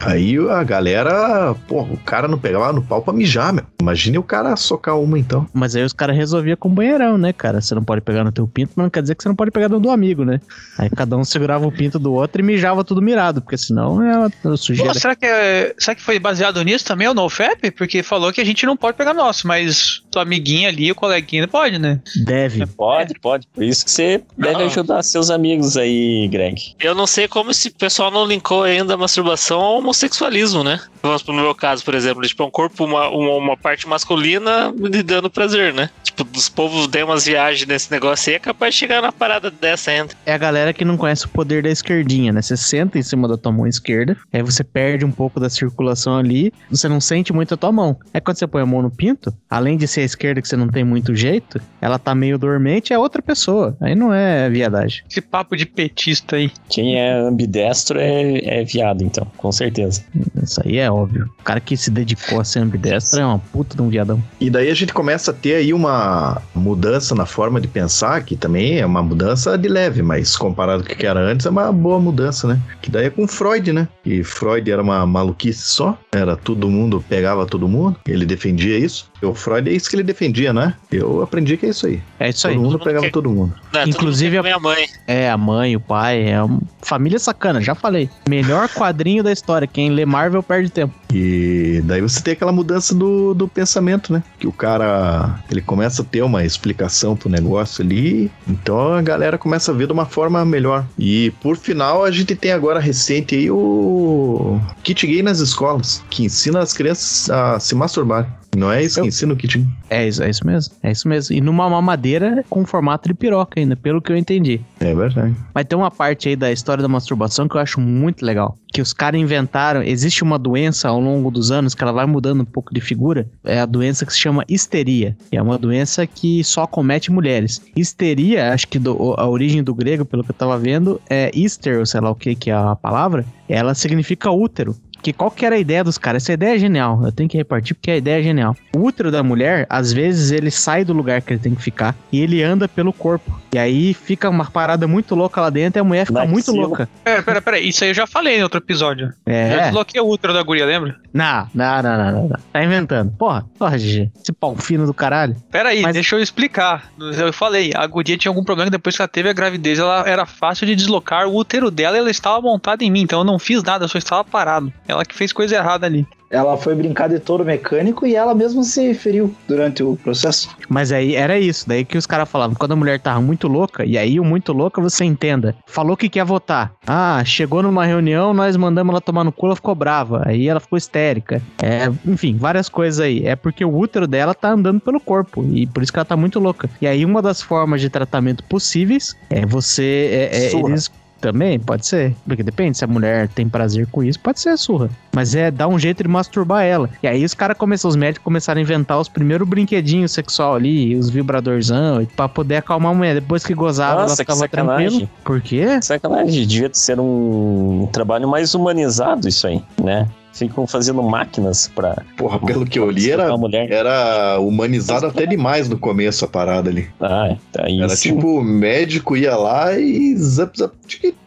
aí a galera, porra, o cara não pegava no pau pra mijar, meu. Imagine o cara socar uma então. Mas aí os caras resolviam com banheirão, né, cara? Você não pode pegar no teu pinto, mas não quer dizer que você não pode pegar no do amigo, né? Aí cada um segurava o pinto do outro e mijava tudo mirado, porque senão ela sujeira. Pô, será, que é- será que foi baseado nisso também, o NoFap? Porque falou que a gente não pode pegar nosso, mas tua amiguinha ali, o coleguinha, pode, né? Deve. Pode, pode. Por isso que você deve Não. ajudar seus amigos aí, Greg. Eu não sei como esse pessoal não linkou ainda a masturbação ao homossexualismo, né? Vamos pro meu caso, por exemplo, tipo, é um corpo, uma, uma, uma parte masculina lhe dando prazer, né? Tipo, dos povos der umas viagens nesse negócio aí, é capaz de chegar na parada dessa ainda. É a galera que não conhece o poder da esquerdinha, né? Você senta em cima da tua mão esquerda, aí você perde um pouco da circulação ali, você não sente muito a tua mão. É quando você põe a mão no pinto, além de ser a esquerda que você não tem muito jeito, ela tá meio dormente, é outra pessoa. Aí não é viadagem. Esse papo de petista aí. Quem é ambidestro é, é viado, então, com certeza. Isso aí é óbvio. O cara que se dedicou a ser ambidestro é uma puta de um viadão. E daí a gente começa a ter aí uma mudança na forma de pensar, que também é uma mudança de leve, mas comparado com o que era antes, é uma boa mudança, né? Que daí é com Freud, né? E Freud era uma maluquice só, era todo mundo, pegava todo mundo, ele defendia isso. E o Freud é isso que ele defendia, né? Eu aprendi que é isso aí. É isso aí. todo mundo mundo pegava quer- todo mundo. Não, todo Inclusive, mundo a mãe. É, a mãe, o pai, é uma família sacana, já falei. Melhor quadrinho da história. Quem lê Marvel perde tempo. E daí você tem aquela mudança do, do pensamento, né? Que o cara, ele começa a ter uma explicação pro negócio ali, então a galera começa a ver de uma forma melhor. E por final, a gente tem agora recente aí o kit gay nas escolas, que ensina as crianças a se masturbar. Não é isso que Eu- ensina o kit? É isso, é isso mesmo. É isso mesmo. E numa mamadeira com formato de piroca ainda, pelo que eu entendi. É verdade. Mas tem uma parte aí da história da masturbação que eu acho muito legal. Que os caras inventaram. Existe uma doença ao longo dos anos que ela vai mudando um pouco de figura. É a doença que se chama histeria. E é uma doença que só comete mulheres. Histeria, acho que do- a origem do grego, pelo que eu tava vendo, é hister, ou sei lá o que que é a palavra. Ela significa útero. Que qual que era a ideia dos caras? Essa ideia é genial. Eu tenho que repartir porque a ideia é genial. O útero da mulher, às vezes, ele sai do lugar que ele tem que ficar e ele anda pelo corpo. E aí fica uma parada muito louca lá dentro e a mulher fica muito louca. Pera, pera, pera. Isso aí eu já falei em outro episódio. Já É. desbloqueei o útero da guria, lembra? Não, não, não, não, não, não. Tá inventando. Porra, porra, GG. Esse pau fino do caralho. Pera aí, Mas- deixa eu explicar. Eu falei, a guria tinha algum problema que depois que ela teve a gravidez, ela era fácil de deslocar. O útero dela, ela estava montada em mim, então eu não fiz nada, eu só estava parado. Ela que fez coisa errada ali. Ela foi brincar de touro mecânico e ela mesma se feriu durante o processo. Mas aí era isso. Daí que os caras falavam. Quando a mulher tava muito louca, e aí o muito louca você entenda. Falou que quer votar. Ah, chegou numa reunião, nós mandamos ela tomar no cu, ela ficou brava. Aí ela ficou histérica. É, enfim, várias coisas aí. É porque o útero dela tá andando pelo corpo. E por isso que ela tá muito louca. E aí uma das formas de tratamento possíveis é você. É, é, eles também pode ser. Porque depende, se a mulher tem prazer com isso, pode ser a surra. Mas é dar um jeito de masturbar ela. E aí os caras começaram, os médicos começaram a inventar os primeiros brinquedinhos sexual ali, os vibradorzão, pra poder acalmar a mulher. Depois que gozava, ela Nossa, que ficava sacanagem. tranquila. Por quê? Sacanagem, devia ser um trabalho mais humanizado isso aí, né? Ficam fazendo máquinas pra. Porra, pelo que eu li, pra era, a era humanizado até demais no começo a parada ali. Ah, tá aí Era sim. tipo, o médico ia lá e zap, zap,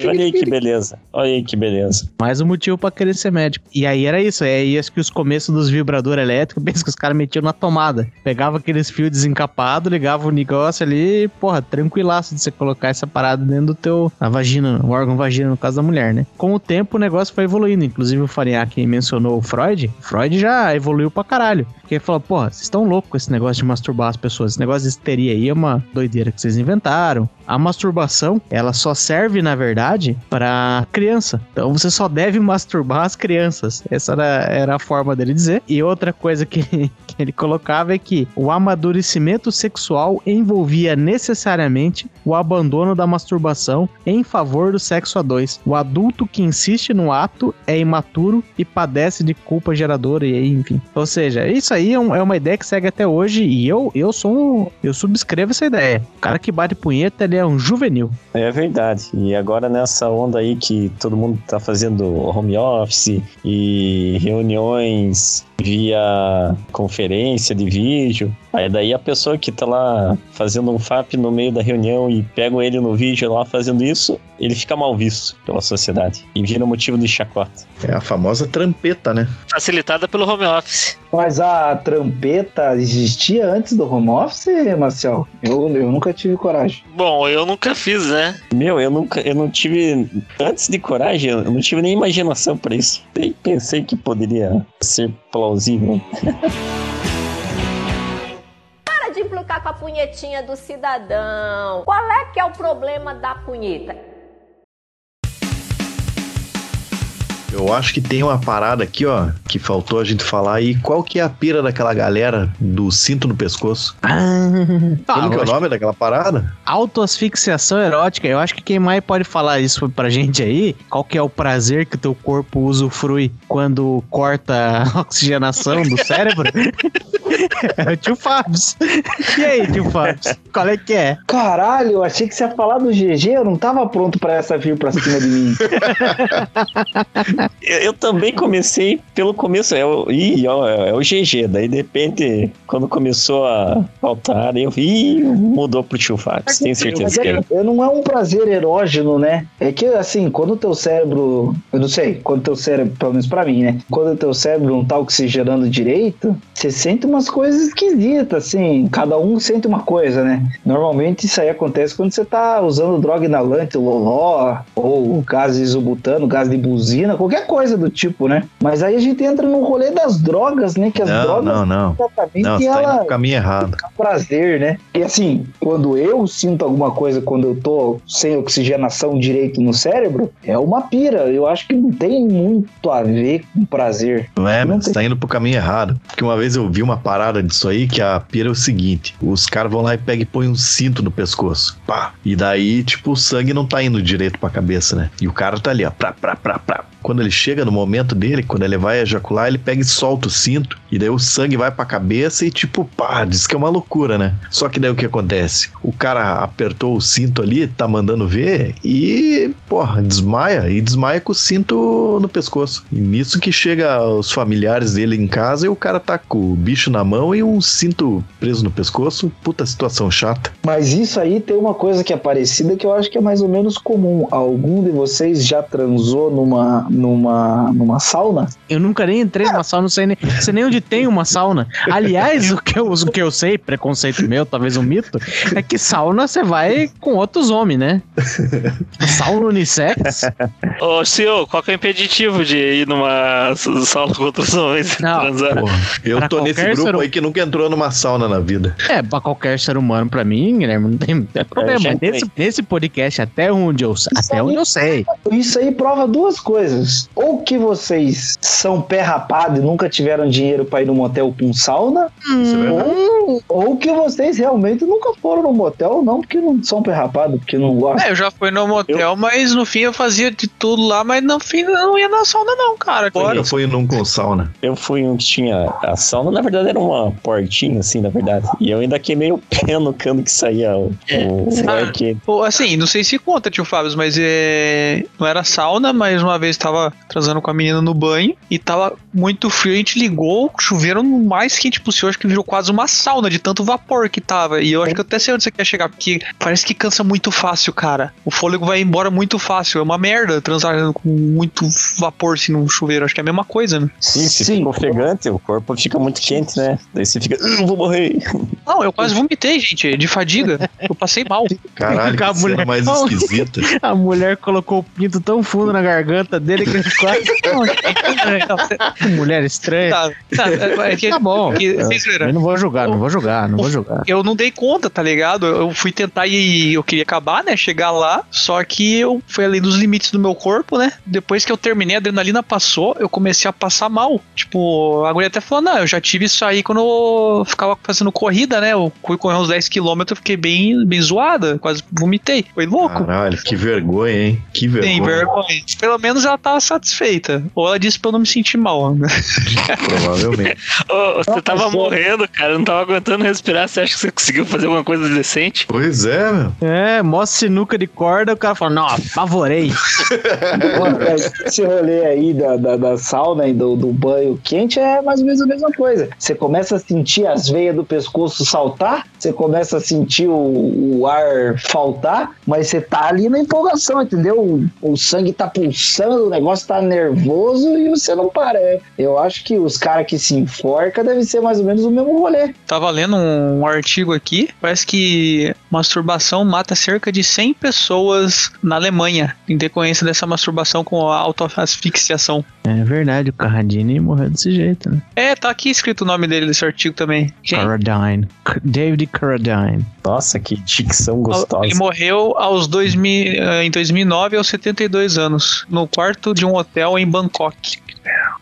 Olha aí que beleza. Olha aí que beleza. Mais um motivo pra querer ser médico. E aí era isso. É aí acho que os começos dos vibradores elétricos, (laughs) pensa que os caras metiam na tomada. Pegava aqueles fios desencapados, ligava o negócio ali, e, porra, tranquilaço de você colocar essa parada dentro do teu. Na vagina, o órgão vagina, no caso da mulher, né? Com o tempo o negócio foi evoluindo. Inclusive o Fariak mencionou o Freud. Freud já evoluiu pra caralho. Porque falou, porra, vocês estão loucos com esse negócio de masturbar as pessoas. Esse negócio de histeria aí é uma doideira que vocês inventaram. A masturbação, ela só serve, na verdade, pra criança. Então você só deve masturbar as crianças. Essa era, era a forma dele dizer. E outra coisa que, (laughs) que ele colocava é que o amadurecimento sexual envolvia necessariamente o abandono da masturbação em favor do sexo a dois. O adulto que insiste no ato é imaturo e padece de culpa geradora e enfim. Ou seja, isso aí é, um- é uma ideia que segue até hoje e eu, eu sou um, eu subscrevo essa ideia. O cara que bate punheta, ele é um juvenil. É verdade. E agora nessa onda aí que todo mundo tá fazendo home office e reuniões via conferência de vídeo. Aí daí a pessoa que tá lá fazendo um FAP no meio da reunião e pegam ele no vídeo lá fazendo isso, ele fica mal visto pela sociedade e vira motivo de chacota. É a famosa trampeta, né? Facilitada pelo home office. Mas a trampeta existia antes do home office, Marcel? Eu, eu nunca tive coragem. Bom, eu nunca fiz, né? Meu, eu nunca, eu não tive, antes de coragem, eu não tive nem imaginação pra isso. Nem pensei que poderia ser plausível. Para de implicar com a punhetinha do cidadão. Qual é que é o problema da punheta? Eu acho que tem uma parada aqui, ó, que faltou a gente falar aí. Qual que é a pira daquela galera do cinto no pescoço? Ah, Como que é o nome daquela parada? autoasfixiação erótica. Eu acho que quem mais pode falar isso pra gente aí, qual que é o prazer que o teu corpo usufrui quando corta a (laughs) oxigenação do cérebro? (laughs) é o tio Fábio. E aí, tio Fábio? Qual é que é? Caralho, eu achei que você ia falar do GG, eu não tava pronto pra essa vir pra cima de mim. (laughs) Eu, eu também comecei pelo começo, é o, ih, ó, é o GG, daí de repente, quando começou a faltar, eu vi mudou pro tio Fax, tenho Mas certeza é, que é. que não é um prazer erógeno, né? É que, assim, quando o teu cérebro. Eu não sei, quando o teu cérebro, pelo menos pra mim, né? Quando o teu cérebro não tá oxigenando direito, você sente umas coisas esquisitas, assim. Cada um sente uma coisa, né? Normalmente isso aí acontece quando você tá usando droga inalante, loló, ou gás isobutano, gás de buzina, qualquer coisa do tipo, né? Mas aí a gente entra no rolê das drogas, né? Que as Não, drogas, não, não. exatamente, Não, você tá indo ela pro caminho errado. prazer, né? E assim, quando eu sinto alguma coisa, quando eu tô sem oxigenação direito no cérebro, é uma pira. Eu acho que não tem muito a ver com prazer. Não é, Não mas você tá indo pro caminho errado. Porque uma vez eu vi uma parada disso aí, que a pira é o seguinte: os caras vão lá e pegam e põem um cinto no pescoço. Pá. E daí, tipo, o sangue não tá indo direito pra cabeça, né? E o cara tá ali, ó, pra, pra, pra, pra. Quando ele chega no momento dele, quando ele vai ejacular, ele pega e solta o cinto. E daí o sangue vai pra cabeça e, tipo, pá, diz que é uma loucura, né? Só que daí o que acontece? O cara apertou o cinto ali, tá mandando ver e, porra, desmaia. E desmaia com o cinto no pescoço. E nisso que chega os familiares dele em casa e o cara tá com o bicho na mão e um cinto preso no pescoço. Puta situação chata. Mas isso aí tem uma coisa que é parecida que eu acho que é mais ou menos comum. Algum de vocês já transou numa, numa, numa sauna? Eu nunca nem entrei numa sauna, não sei nem, sei nem onde tem uma sauna. Aliás, o que, eu, o que eu sei, preconceito meu, talvez um mito, é que sauna você vai com outros homens, né? Sauna unissex? (laughs) Ô, senhor, qual que é o impeditivo de ir numa sala com outros homens Não. transar? Porra, eu Pra tô nesse grupo ser- aí que nunca entrou numa sauna na vida. É, pra qualquer ser humano, pra mim, Guilherme, não tem, não tem problema. já Mas entrei. nesse, nesse podcast, até onde eu, até onde eu sei. Isso aí prova duas coisas. Ou que vocês são pé rapado e nunca tiveram dinheiro pra ir no motel com sauna, é verdade. ou, ou que vocês realmente nunca foram no motel, não porque não são pé rapado, porque não gostam. É, eu já fui no motel, mas no fim eu fazia de tudo lá, mas no fim eu não ia na sauna, não, cara. Agora. Eu fui num com sauna. Eu fui um que tinha a sauna, na verdade era uma portinha assim, na verdade. E eu ainda queimei o pé no cano que saía o, o ar quente. Pô, assim, não sei se conta, tio Fábio, mas é. Não era sauna, mas uma vez tava transando com a menina no banho e tava muito frio. A gente ligou o chuveiro no mais quente possível. Acho que virou quase uma sauna de tanto vapor que tava. E eu acho que eu até sei onde você quer chegar, porque parece que cansa muito fácil, cara. O fôlego vai embora muito fácil. É uma merda transar com muito vapor assim no chuveiro. Acho que é a mesma coisa, né? Sim, se fica ofegante, o corpo fica muito quente, né? Daí você fica, "Ah, vou morrer. Não, eu quase vomitei, gente, de fadiga. Eu passei mal. (laughs) Caralho, A que cena mulher- mais (laughs) esquisita. A mulher colocou o pinto tão fundo na garganta dele que ele quase. (laughs) mulher estranha. Tá, tá, é que- Tá bom. que- vocês viram? Eu não vou julgar, não vou julgar, não vou julgar. eu não dei conta, tá ligado? Eu fui tentar e eu queria acabar, né? Chegar lá, só que eu fui além dos limites do meu corpo, né? Depois que eu terminei, a adrenalina passou, eu comecei a passar mal. Tipo, a mulher até falou: Não, eu já tive isso aí quando eu ficava fazendo corrida, né? Eu fui correr uns 10km, fiquei bem, bem zoada, quase vomitei. Foi louco. Caralho, que vergonha, hein? Que vergonha. Tem vergonha. Pelo menos ela tava satisfeita. Ou ela disse pra eu não me sentir mal. né? (laughs) Provavelmente. Ô, você Nossa, tava morrendo, cara. Não tava aguentando respirar. Você acha que você conseguiu fazer alguma coisa decente? Pois é, meu. É, mó sinuca de corda, o cara fala, não, mas (laughs) Esse rolê aí da, da, da sauna e do, do banho quente é mais ou menos a mesma coisa. Você começa a sentir as veias do pescoço saltar, você começa a sentir o, o ar faltar, mas você tá ali na empolgação, entendeu? O, o sangue tá pulsando, o negócio tá nervoso e você não para. É, Eu acho que os caras que se enforcam devem ser mais ou menos o mesmo rolê. Tava lendo um, um artigo aqui, parece que masturbação mata cerca de 100 pessoas na Alemanha, em decorrência dessa masturbação com autoasfixiação. É verdade, o Carradine morreu desse jeito, né? É, tá aqui escrito o nome dele nesse artigo também. Quem? Carradine. David Carradine. Nossa, que dicção gostosa. Ele morreu aos 2000, eh, em 2009 aos 72 anos, no quarto de um hotel em Bangkok.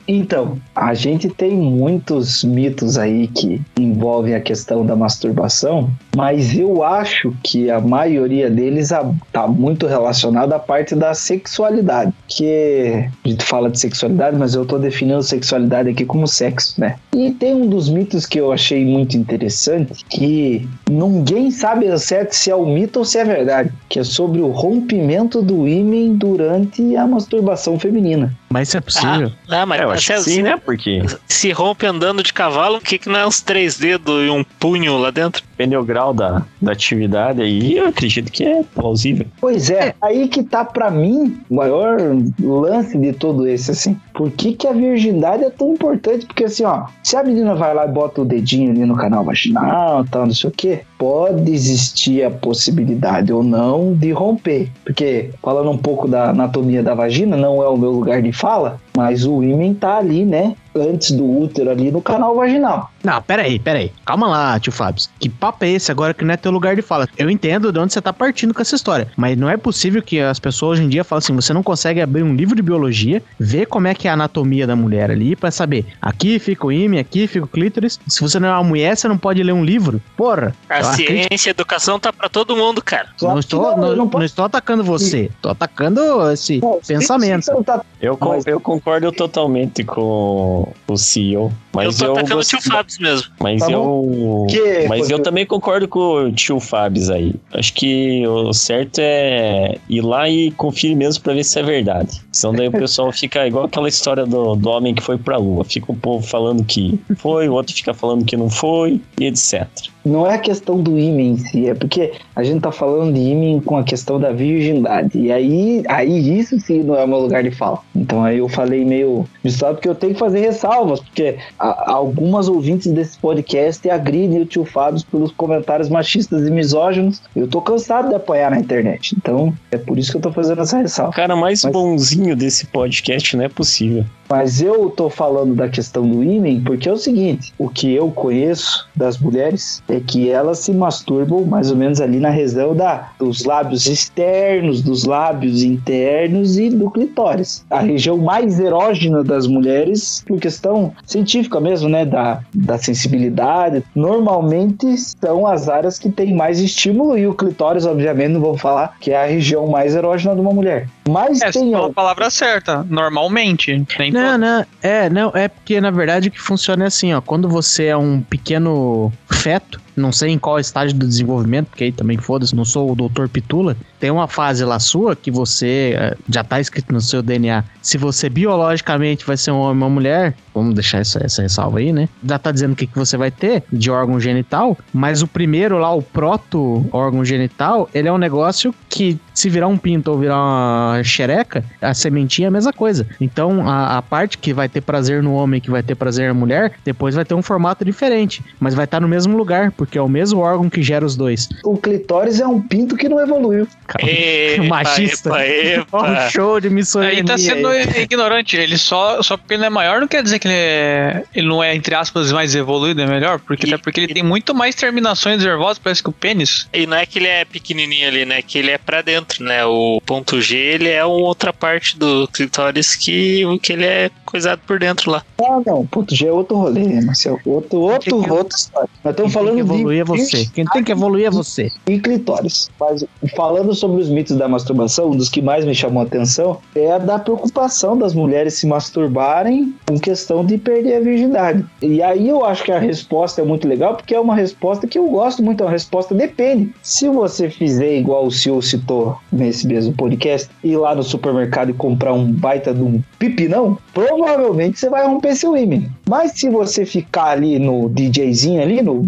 Então, a gente tem muitos mitos aí que envolvem a questão da masturbação, mas eu acho que a maioria deles está muito relacionada à parte da sexualidade. Que a gente fala de sexualidade, mas eu estou definindo sexualidade aqui como sexo, né? E tem um dos mitos que eu achei muito interessante, que ninguém sabe ao certo se é o mito ou se é verdade, que é sobre o rompimento do ímen durante a masturbação feminina. Mas isso é possível. Ah, mas É, eu acho se, que sim, né? Porque se rompe andando de cavalo, o que, que não é uns três dedos e um punho lá dentro? Depende do grau da, da atividade aí, eu acredito que é plausível. Pois é, aí que tá pra mim o maior lance de todo esse, assim. Por que, que a virgindade é tão importante? Porque assim, ó, se a menina vai lá e bota o dedinho ali no canal vaginal tal, não sei o quê, pode existir a possibilidade ou não de romper. Porque, falando um pouco da anatomia da vagina, não é o meu lugar de fala, mas o ímen tá ali, né? Antes do útero ali no canal vaginal. Não, peraí, peraí. Calma lá, tio Fábio. Que papo é esse agora que não é teu lugar de fala? Eu entendo de onde você tá partindo com essa história, mas não é possível que as pessoas hoje em dia falem assim: você não consegue abrir um livro de biologia, ver como é que é a anatomia da mulher ali pra saber. Aqui fica o ímã, aqui fica o clítoris. Se você não é uma mulher, você não pode ler um livro. Porra. A acredito- ciência e a educação tá pra todo mundo, cara. Só Não que estou, não, não, não não estou atacando você, estou atacando esse Bom, pensamento. não tá Eu, eu concordo totalmente com o CEO. Mas eu eu, tô atacando o gost- tio Fábio mesmo. Mas Tá eu. Que, Mas eu também concordo com o tio Fábio aí. Acho que o certo é ir lá e conferir mesmo pra ver se é verdade. Senão daí o (laughs) pessoal fica igual aquela história do, do homem que foi pra lua. Fica o povo falando que foi, o outro fica falando que não foi, e etc. Não é a questão do ímã em si, é porque a gente tá falando de ímã com a questão da virgindade. E aí, aí isso sim não é o meu lugar de fala. Então aí eu falei meio misturado, porque eu tenho que fazer ressalvas, porque a- algumas ouvintes desse podcast agridem o tio Fábio pelos comentários machistas e misóginos. Eu tô cansado de apanhar na internet. Então é por isso que eu tô fazendo essa O ressalva. cara mais Mas- bonzinho desse podcast não é possível. Mas eu tô falando da questão do ímã porque é o seguinte: o que eu conheço das mulheres é que elas se masturbam mais ou menos ali na região da, dos lábios externos, dos lábios internos e do clitóris. A região mais erógena das mulheres, por questão científica mesmo, né? Da, da sensibilidade. Normalmente são as áreas que têm mais estímulo e o clitóris, obviamente, não vou falar que é a região mais erógena de uma mulher. Mas É, você tem falou a palavra certa, normalmente. Nem Não, todo. não, é, não, é porque na verdade o que funciona é assim, ó, quando você é um pequeno feto, não sei em qual estágio do desenvolvimento, porque aí também foda-se, não sou o doutor Pitula, tem uma fase lá sua que você eh, já tá escrito no seu DNA, se você biologicamente vai ser um homem ou uma mulher, vamos deixar essa, essa ressalva aí, né? Já tá dizendo o que, que você vai ter de órgão genital, mas o primeiro lá, o proto órgão genital, ele é um negócio que se virar um pinto ou virar uma xereca, a sementinha é a mesma coisa. Então, a, a parte que vai ter prazer no homem, que vai ter prazer na mulher, depois vai ter um formato diferente, mas vai estar no mesmo lugar, porque é o mesmo órgão que gera os dois. o clitóris é um pinto que não evoluiu. Epa, (laughs) machista. Epa, epa. o show de misoginia. Aí tá sendo aí. ignorante. Ele só, só porque ele não é maior não quer dizer que ele, é, ele não é, entre aspas, mais evoluído, é melhor. Porque, E- até porque ele tem muito mais terminações nervosas, parece que o pênis. E não é que ele é pequenininho ali, né? Que ele é pra dentro, né? O ponto G, ele é uma outra parte do clitóris que, que ele é coisado por dentro lá. Ah, não, puto, já é outro rolê, Marcelo? Outro, outro, história. Nós estamos falando que evoluir é você. Quem tem que evoluir é você. e clitóris. Mas falando sobre os mitos da masturbação, um dos que mais me chamou a atenção é a da preocupação das mulheres se masturbarem com questão de perder a virgindade. E aí eu acho que a resposta é muito legal, porque é uma resposta que eu gosto muito, é uma resposta depende. Se você fizer igual o senhor citou nesse mesmo podcast, ir lá no supermercado e comprar um baita de um pipinão, provavelmente você vai romper seu ímã. Mas se você ficar ali no DJzinho ali, no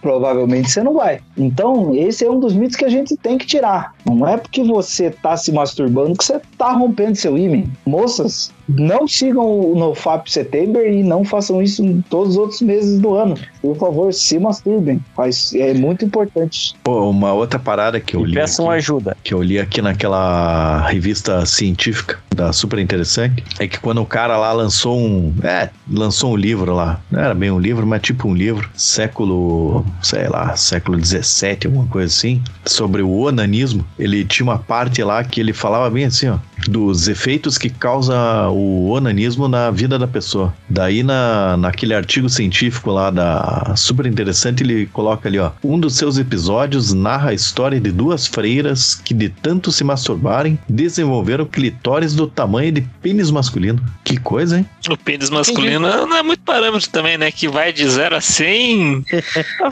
provavelmente você não vai. Então, esse é um dos mitos que a gente tem que tirar. Não é porque você tá se masturbando que você tá rompendo seu ímã. Moças, não sigam o NoFap September e não façam isso em todos os outros meses do ano. Por favor, se masturbem. Faz, é muito importante. Pô, uma outra parada que eu E li. peçam aqui- ajuda. que eu li aqui naquela revista científica da Super Interessante, é que quando o cara lá lançou um. É, lançou um livro lá. Não era bem um livro, mas tipo um livro. Século, sei lá, século 17, alguma coisa assim. Sobre o onanismo. Ele tinha uma parte lá que ele falava bem assim, ó. Dos efeitos que causa o onanismo na vida da pessoa. Daí, na, naquele artigo científico lá da Super Interessante, ele coloca ali, ó. Um dos seus episódios narra a história de duas freiras que, de tanto se masturbarem, desenvolveram clitóris do tamanho de pênis masculino. Que coisa, hein? O pênis masculino não é muito parâmetro também, né? Que vai de 0 a 100. (laughs)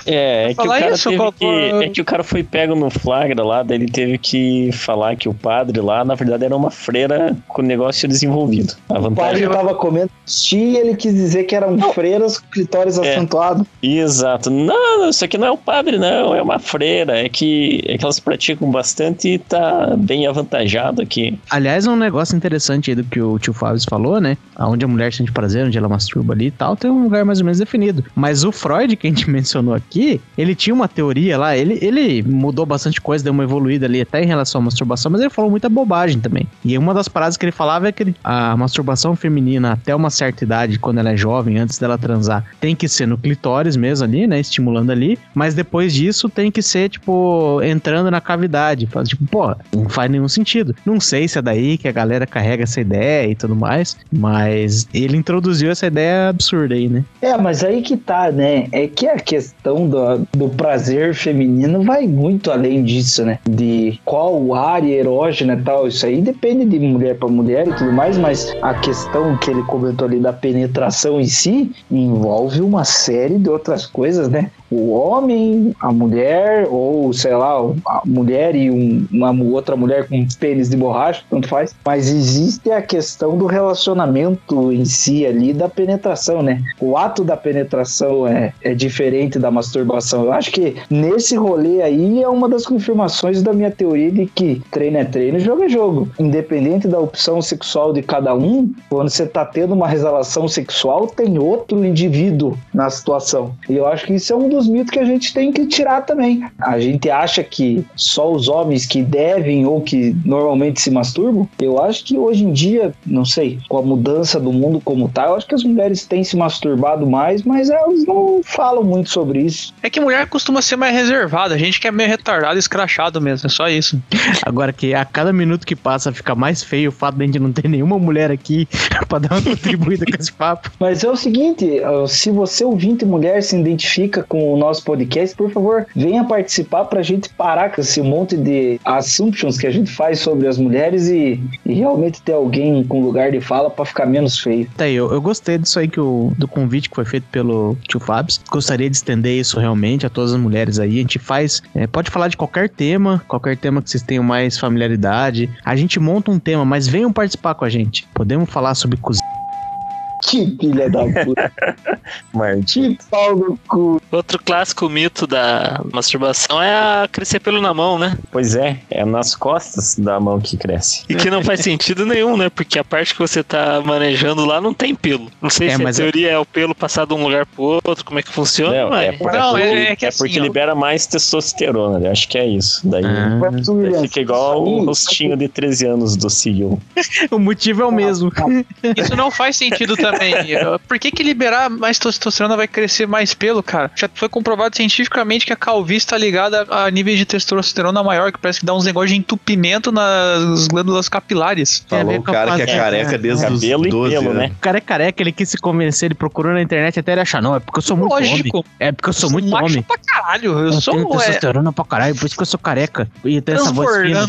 É, é que, o cara isso, teve que, é que o cara foi pego no flagra lá, daí ele teve que falar que o padre lá, na verdade, era uma freira com o negócio desenvolvido. A O padre vantagem estava comendo xixi e ele quis dizer que eram freiras com clitóris É. acentuado. Exato. Não, não, isso aqui não é um padre, não, é uma freira. É que, é que elas praticam bastante e tá bem avantajado aqui. Aliás, um negócio interessante aí do que o tio Fábio falou, né? Onde a mulher sente prazer, onde ela masturba ali e tal, tem um lugar mais ou menos definido. Mas o Freud, que a gente (laughs) mencionou aqui, ele tinha uma teoria lá, ele, ele mudou bastante coisa, deu uma evoluída ali até em relação à masturbação, mas ele falou muita bobagem também. E uma das paradas que ele falava é que a masturbação feminina até uma certa idade, quando ela é jovem, antes dela transar, tem que ser no clitóris mesmo ali, né? Estimulando ali. Mas depois disso tem que ser, tipo, entrando na cavidade. Tipo, pô, não faz nenhum sentido. Não sei se é daí que a galera carrega essa ideia e tudo mais, mas ele introduziu essa ideia absurda aí, né? É, mas aí que tá, né? É que a questão do, do prazer feminino vai muito além disso, né? De qual área erógena e tal. Isso aí depende de mulher pra mulher e tudo mais, mas a questão que ele comentou ali da penetração em si envolve uma série de outras coisas, né? O homem, a mulher, ou sei lá, a mulher e um- uma outra mulher com pênis de borracha, tanto faz. Mas existe a questão do relacionamento em si ali, da penetração, né? O ato da penetração é, é diferente da masturbação. Eu acho que nesse rolê aí é uma das confirmações da minha teoria de que treino é treino, jogo é jogo. Independente da opção sexual de cada um, quando você tá tendo uma relação sexual, tem outro indivíduo na situação. E eu acho que isso é um dos mitos que a gente tem que tirar também. A gente acha que só os homens que devem ou que normalmente se masturbam. Eu acho que hoje em dia, não sei, com a mudança do mundo como tá, eu acho que as mulheres têm se masturbado mais, mas elas não falam muito sobre isso. É que mulher costuma ser mais reservada, a gente que é meio retardado, escrachado mesmo, é só isso. (laughs) Agora que a cada minuto que passa fica mais feio o fato de a gente não ter nenhuma mulher aqui (laughs) pra dar uma contribuída com esse papo. Mas é o seguinte, se você ouvinte mulher se identifica com o nosso podcast, por favor, venha participar pra gente parar com esse monte de assumptions que a gente faz sobre as mulheres e, e realmente ter alguém com lugar de fala pra ficar menos feio. Tá aí, eu, eu gostei disso aí que o, do convite que foi feito pelo tio Fábio. Gostaria de estender isso realmente a todas as mulheres aí. A gente faz, é, pode falar de qualquer tema, qualquer tema que vocês tenham mais familiaridade. A gente monta um tema, mas venham participar com a gente. Podemos falar sobre cozinha. Que filha da puta, (laughs) Martim. que pau no cu. Outro clássico mito da masturbação é a crescer pelo na mão, né? Pois é, é nas costas da mão que cresce. E que não faz sentido nenhum, né? Porque a parte que você tá manejando lá não tem pelo. Não sei É, se a é- teoria é... o pelo passar de um lugar pro outro, como é que funciona, Não, mas... é, por- Não, porque, é- é que assim, porque ó. libera mais testosterona, né? acho que é isso. Daí, Ah, daí fica igual o rostinho de 13 anos do CEO. (laughs) o motivo é o mesmo. (laughs) Isso não faz sentido também também. Por que, que liberar mais testosterona vai crescer mais pelo, cara? Já foi comprovado cientificamente que a calvície está ligada a níveis de testosterona maior, que parece que dá uns negócios de entupimento nas glândulas capilares. Falou o cara que é careca desde os Cabelo e 12 pelo, anos. né? O cara é careca, ele quis se convencer, ele procurou na internet até ele achar, não, é porque eu sou muito homem. Lógico. É porque eu sou muito macho homem. pra caralho. Eu, Eu sou tenho é, testosterona pra caralho, por isso que eu sou careca. E tem essa voz fina.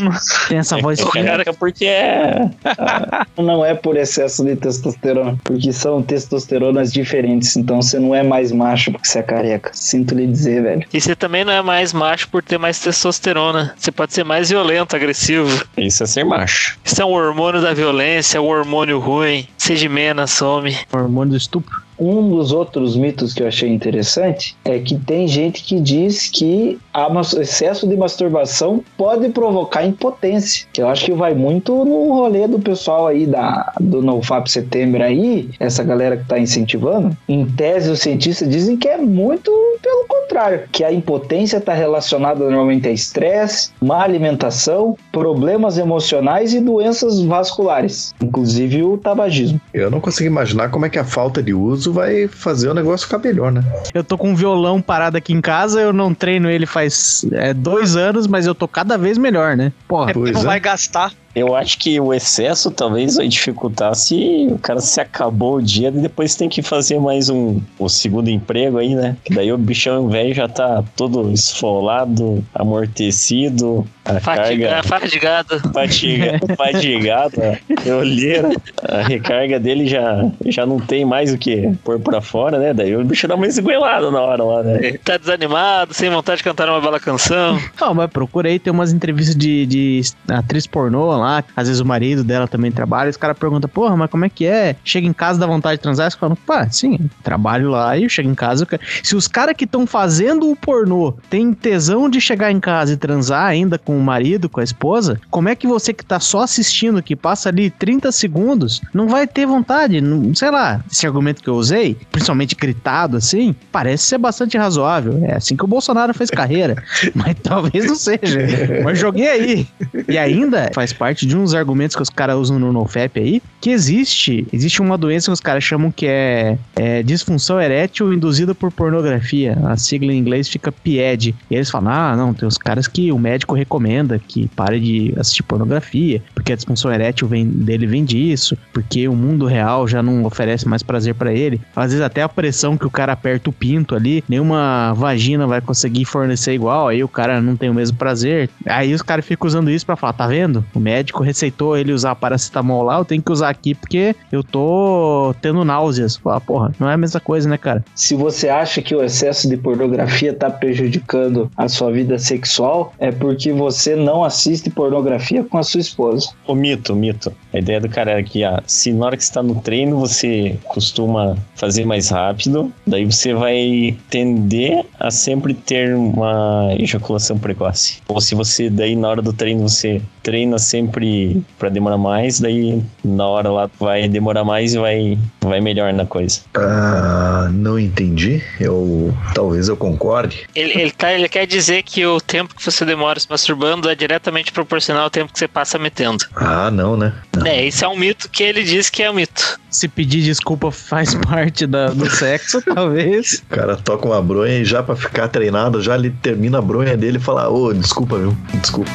Tem essa voz O fina. cara é porque é. (laughs) Não é por excesso de testosterona, porque são testosteronas diferentes. Então você não é mais macho porque você é careca. Sinto lhe dizer, velho. E você também não é mais macho por ter mais testosterona. Você pode ser mais violento, agressivo. Isso é ser macho. Isso é um hormônio da violência, um hormônio ruim. Sedimena, some. Hormônio do estupro. Um dos outros mitos que eu achei interessante é que tem gente que diz que mas- excesso de masturbação pode provocar impotência. Que eu acho que vai muito no rolê do pessoal aí da, do NoFap Setembro aí, essa galera que tá incentivando. Em tese, os cientistas dizem que é muito pelo contrário, que a impotência está relacionada normalmente a estresse, má alimentação, problemas emocionais e doenças vasculares, inclusive o tabagismo. Eu não consigo imaginar como é que a falta de uso vai fazer o negócio ficar melhor, né? Eu tô com um violão parado aqui em casa, eu não treino ele faz é, dois anos, mas eu tô cada vez melhor, né? Porra, É Pois não é. vai gastar. Eu acho que o excesso talvez vai dificultar se o cara se acabou o dia e depois tem que fazer mais um o segundo emprego aí, né? Que daí o bichão velho já tá todo esfolado, amortecido, a Fatiga, carga fadigado. fatiga, (laughs) fatigado, a olheira, a recarga dele já, já não tem mais o que pôr pra fora, né? Daí o bicho dá uma esguelada na hora lá, né? Ele tá desanimado, sem vontade de cantar uma bela canção. Não, mas procura aí, tem umas entrevistas de, de atriz pornô lá, às vezes o marido dela também trabalha, os caras perguntam, porra, mas como é que é? Chega em casa, dá vontade de transar, eles falam, pá, sim, trabalho lá e eu chego em casa. eu Se os caras que estão fazendo o pornô têm tesão de chegar em casa e transar ainda com o marido, com a esposa, como é que você que tá só assistindo, que passa ali 30 segundos, não vai ter vontade? Não, sei lá, esse argumento que eu usei, principalmente gritado assim, parece ser bastante razoável. É assim que o Bolsonaro fez carreira, (laughs) mas talvez não seja. Mas joguei aí. E ainda faz parte de uns argumentos que os caras usam no NoFap aí, que existe, existe uma doença que os caras chamam que é, é disfunção erétil induzida por pornografia. A sigla em inglês fica PED. E eles falam: ah, não, tem os caras que o médico recomenda que pare de assistir pornografia, porque a disfunção erétil vem, dele vem disso, porque o mundo real já não oferece mais prazer pra ele. Às vezes até a pressão que o cara aperta o pinto ali, nenhuma vagina vai conseguir fornecer igual, aí o cara não tem o mesmo prazer. Aí os caras ficam usando isso pra falar, tá vendo? O médico receitou ele usar paracetamol lá, eu tenho que usar aqui porque eu tô tendo náuseas. Fala, porra, não é a mesma coisa, né, cara? Se você acha que o excesso de pornografia está prejudicando a sua vida sexual, é porque você não assiste pornografia com a sua esposa. O mito, o mito. A ideia do cara é que ah, se na hora que você tá no treino você costuma fazer mais rápido, daí você vai tender a sempre ter uma ejaculação precoce. Ou se você daí na hora do treino você treina sempre pra demorar mais, daí na hora lá vai demorar mais e vai, vai melhor na coisa. Ah, não entendi. Eu talvez eu concorde. Ele, ele, tá, ele quer dizer que o tempo que você demora se masturbando é diretamente proporcional ao tempo que você passa metendo. Ah, não, né? É, isso é um mito que ele diz que é um mito. Se pedir desculpa faz (laughs) parte da- do sexo, (laughs) talvez. O cara toca uma bronha e já pra ficar treinado, já ele termina a bronha dele e fala: Ô, desculpa, viu? Desculpa.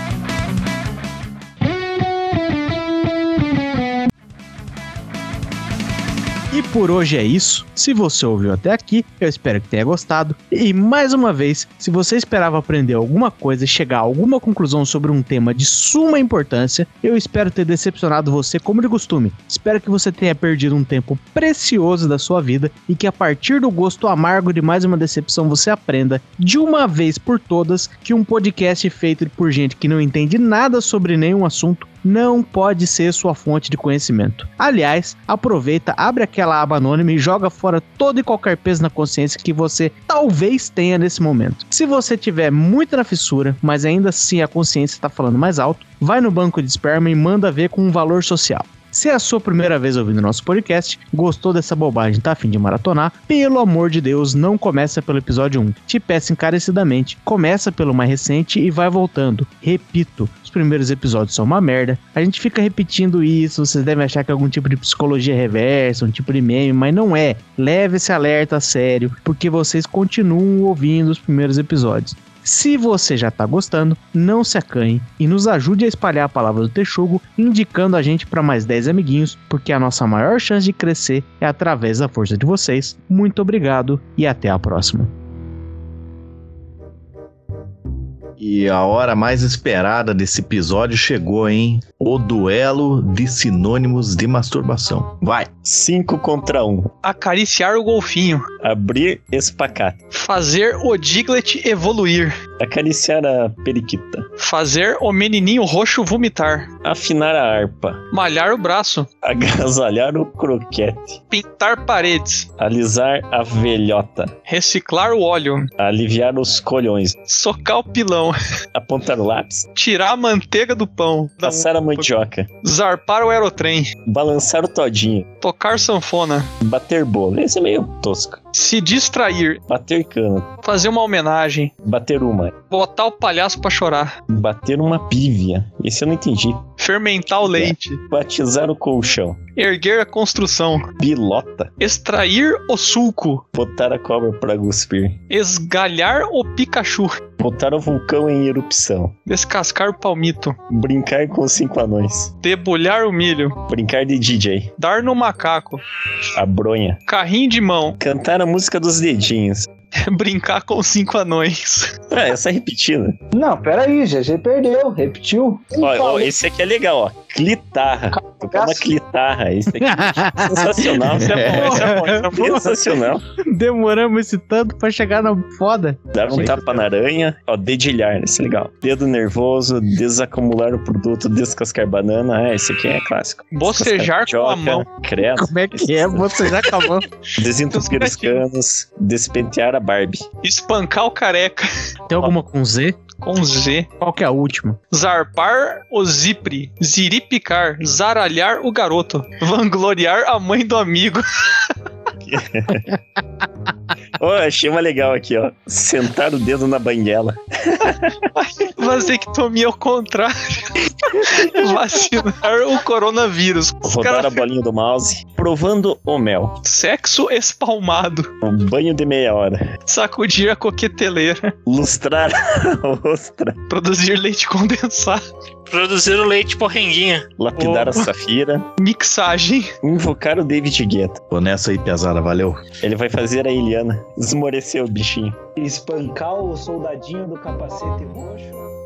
E por hoje é isso. Se você ouviu até aqui, eu espero que tenha gostado. E mais uma vez, se você esperava aprender alguma coisa e chegar a alguma conclusão sobre um tema de suma importância, eu espero ter decepcionado você como de costume. Espero que você tenha perdido um tempo precioso da sua vida e que a partir do gosto amargo de mais uma decepção você aprenda de uma vez por todas que um podcast feito por gente que não entende nada sobre nenhum assunto não pode ser sua fonte de conhecimento. Aliás, aproveita, abre aquela aba anônima e joga fora todo e qualquer peso na consciência que você talvez tenha nesse momento. Se você tiver muito na fissura, mas ainda assim a consciência está falando mais alto, vai no banco de esperma e manda ver com um valor social. Se é a sua primeira vez ouvindo nosso podcast, gostou dessa bobagem, tá a fim de maratonar, pelo amor de Deus, não começa pelo episódio 1. Te peço encarecidamente, começa pelo mais recente e vai voltando. Repito, os primeiros episódios são uma merda. A gente fica repetindo isso, vocês devem achar que é algum tipo de psicologia reversa, um tipo de meme, mas não é. Leve esse alerta a sério, porque vocês continuam ouvindo os primeiros episódios. Se você já tá gostando, não se acanhe e nos ajude a espalhar a palavra do Texugo, indicando a gente para mais 10 amiguinhos, porque a nossa maior chance de crescer é através da força de vocês. Muito obrigado e até a próxima. E a hora mais esperada desse episódio chegou, hein? O duelo de sinônimos de masturbação. Vai! 5 contra 1. Um. Acariciar o golfinho. Abrir espacate. Fazer o Diglett evoluir. Acariciar a periquita. Fazer o menininho roxo vomitar. Afinar a harpa. Malhar o braço. Agasalhar o croquete. Pintar paredes. Alisar a velhota. Reciclar o óleo. Aliviar os colhões. Socar o pilão. Apontar o lápis. Tirar a manteiga do pão. Passar a mandioca. Zarpar o aerotrem. Balançar o todinho. Tocar sanfona. Bater bolo. Esse é meio tosco. Se distrair. Bater cano. Fazer uma homenagem. Bater uma. Botar o palhaço pra chorar. Bater uma pívia. Esse eu não entendi. Fermentar o leite. Batizar o colchão. Erguer a construção. Pilota. Extrair o suco. Botar a cobra pra cuspir. Esgalhar o Pikachu. Botar o vulcão em erupção. Descascar o palmito. Brincar com os cinco anões. Debulhar o milho. Brincar de DJ. Dar no macaco. A bronha. Carrinho de mão. Cantar a música dos dedinhos. (laughs) Brincar com os cinco anões. Ah, essa é repetida. Não, peraí, GG perdeu, repetiu. Ó, ó, esse aqui é legal, ó. Clitarra. Tocar uma clitarra. Esse aqui é (laughs) sensacional. Isso é bom, isso é bom, isso é bom. Sensacional. Demoramos esse tanto pra chegar na foda. Dar um tapa na aranha. Ó, dedilhar, esse é legal. Dedo nervoso, desacumular o produto, descascar banana. É, esse aqui é clássico. Bocejar com a mão. Credo. Como é que é? Você já acabou. Desentupir os canos. Despentear a Barbie. Espancar o careca. Tem alguma com Z? Com Z. Qual que é a última? Zarpar o zipre. Ziripicar. Zaralhar o garoto. Vangloriar a mãe do amigo. (laughs) Ó, achei uma legal aqui, ó. Sentar o dedo na banguela. (laughs) Vasectomia ao contrário. (laughs) Vacinar o coronavírus. Rodar cara- a bolinha do mouse. Provando o mel. Sexo espalmado. Um banho de meia hora. Sacudir a coqueteleira. Lustrar a ostra. Produzir leite condensado. Produzir o leite porrenguinha. Lapidar a safira. Mixagem. Invocar o David Guetta. Tô nessa aí, pesada, valeu. Ele vai fazer a Eliana. Esmorecer o bichinho. Espancar o soldadinho do capacete roxo.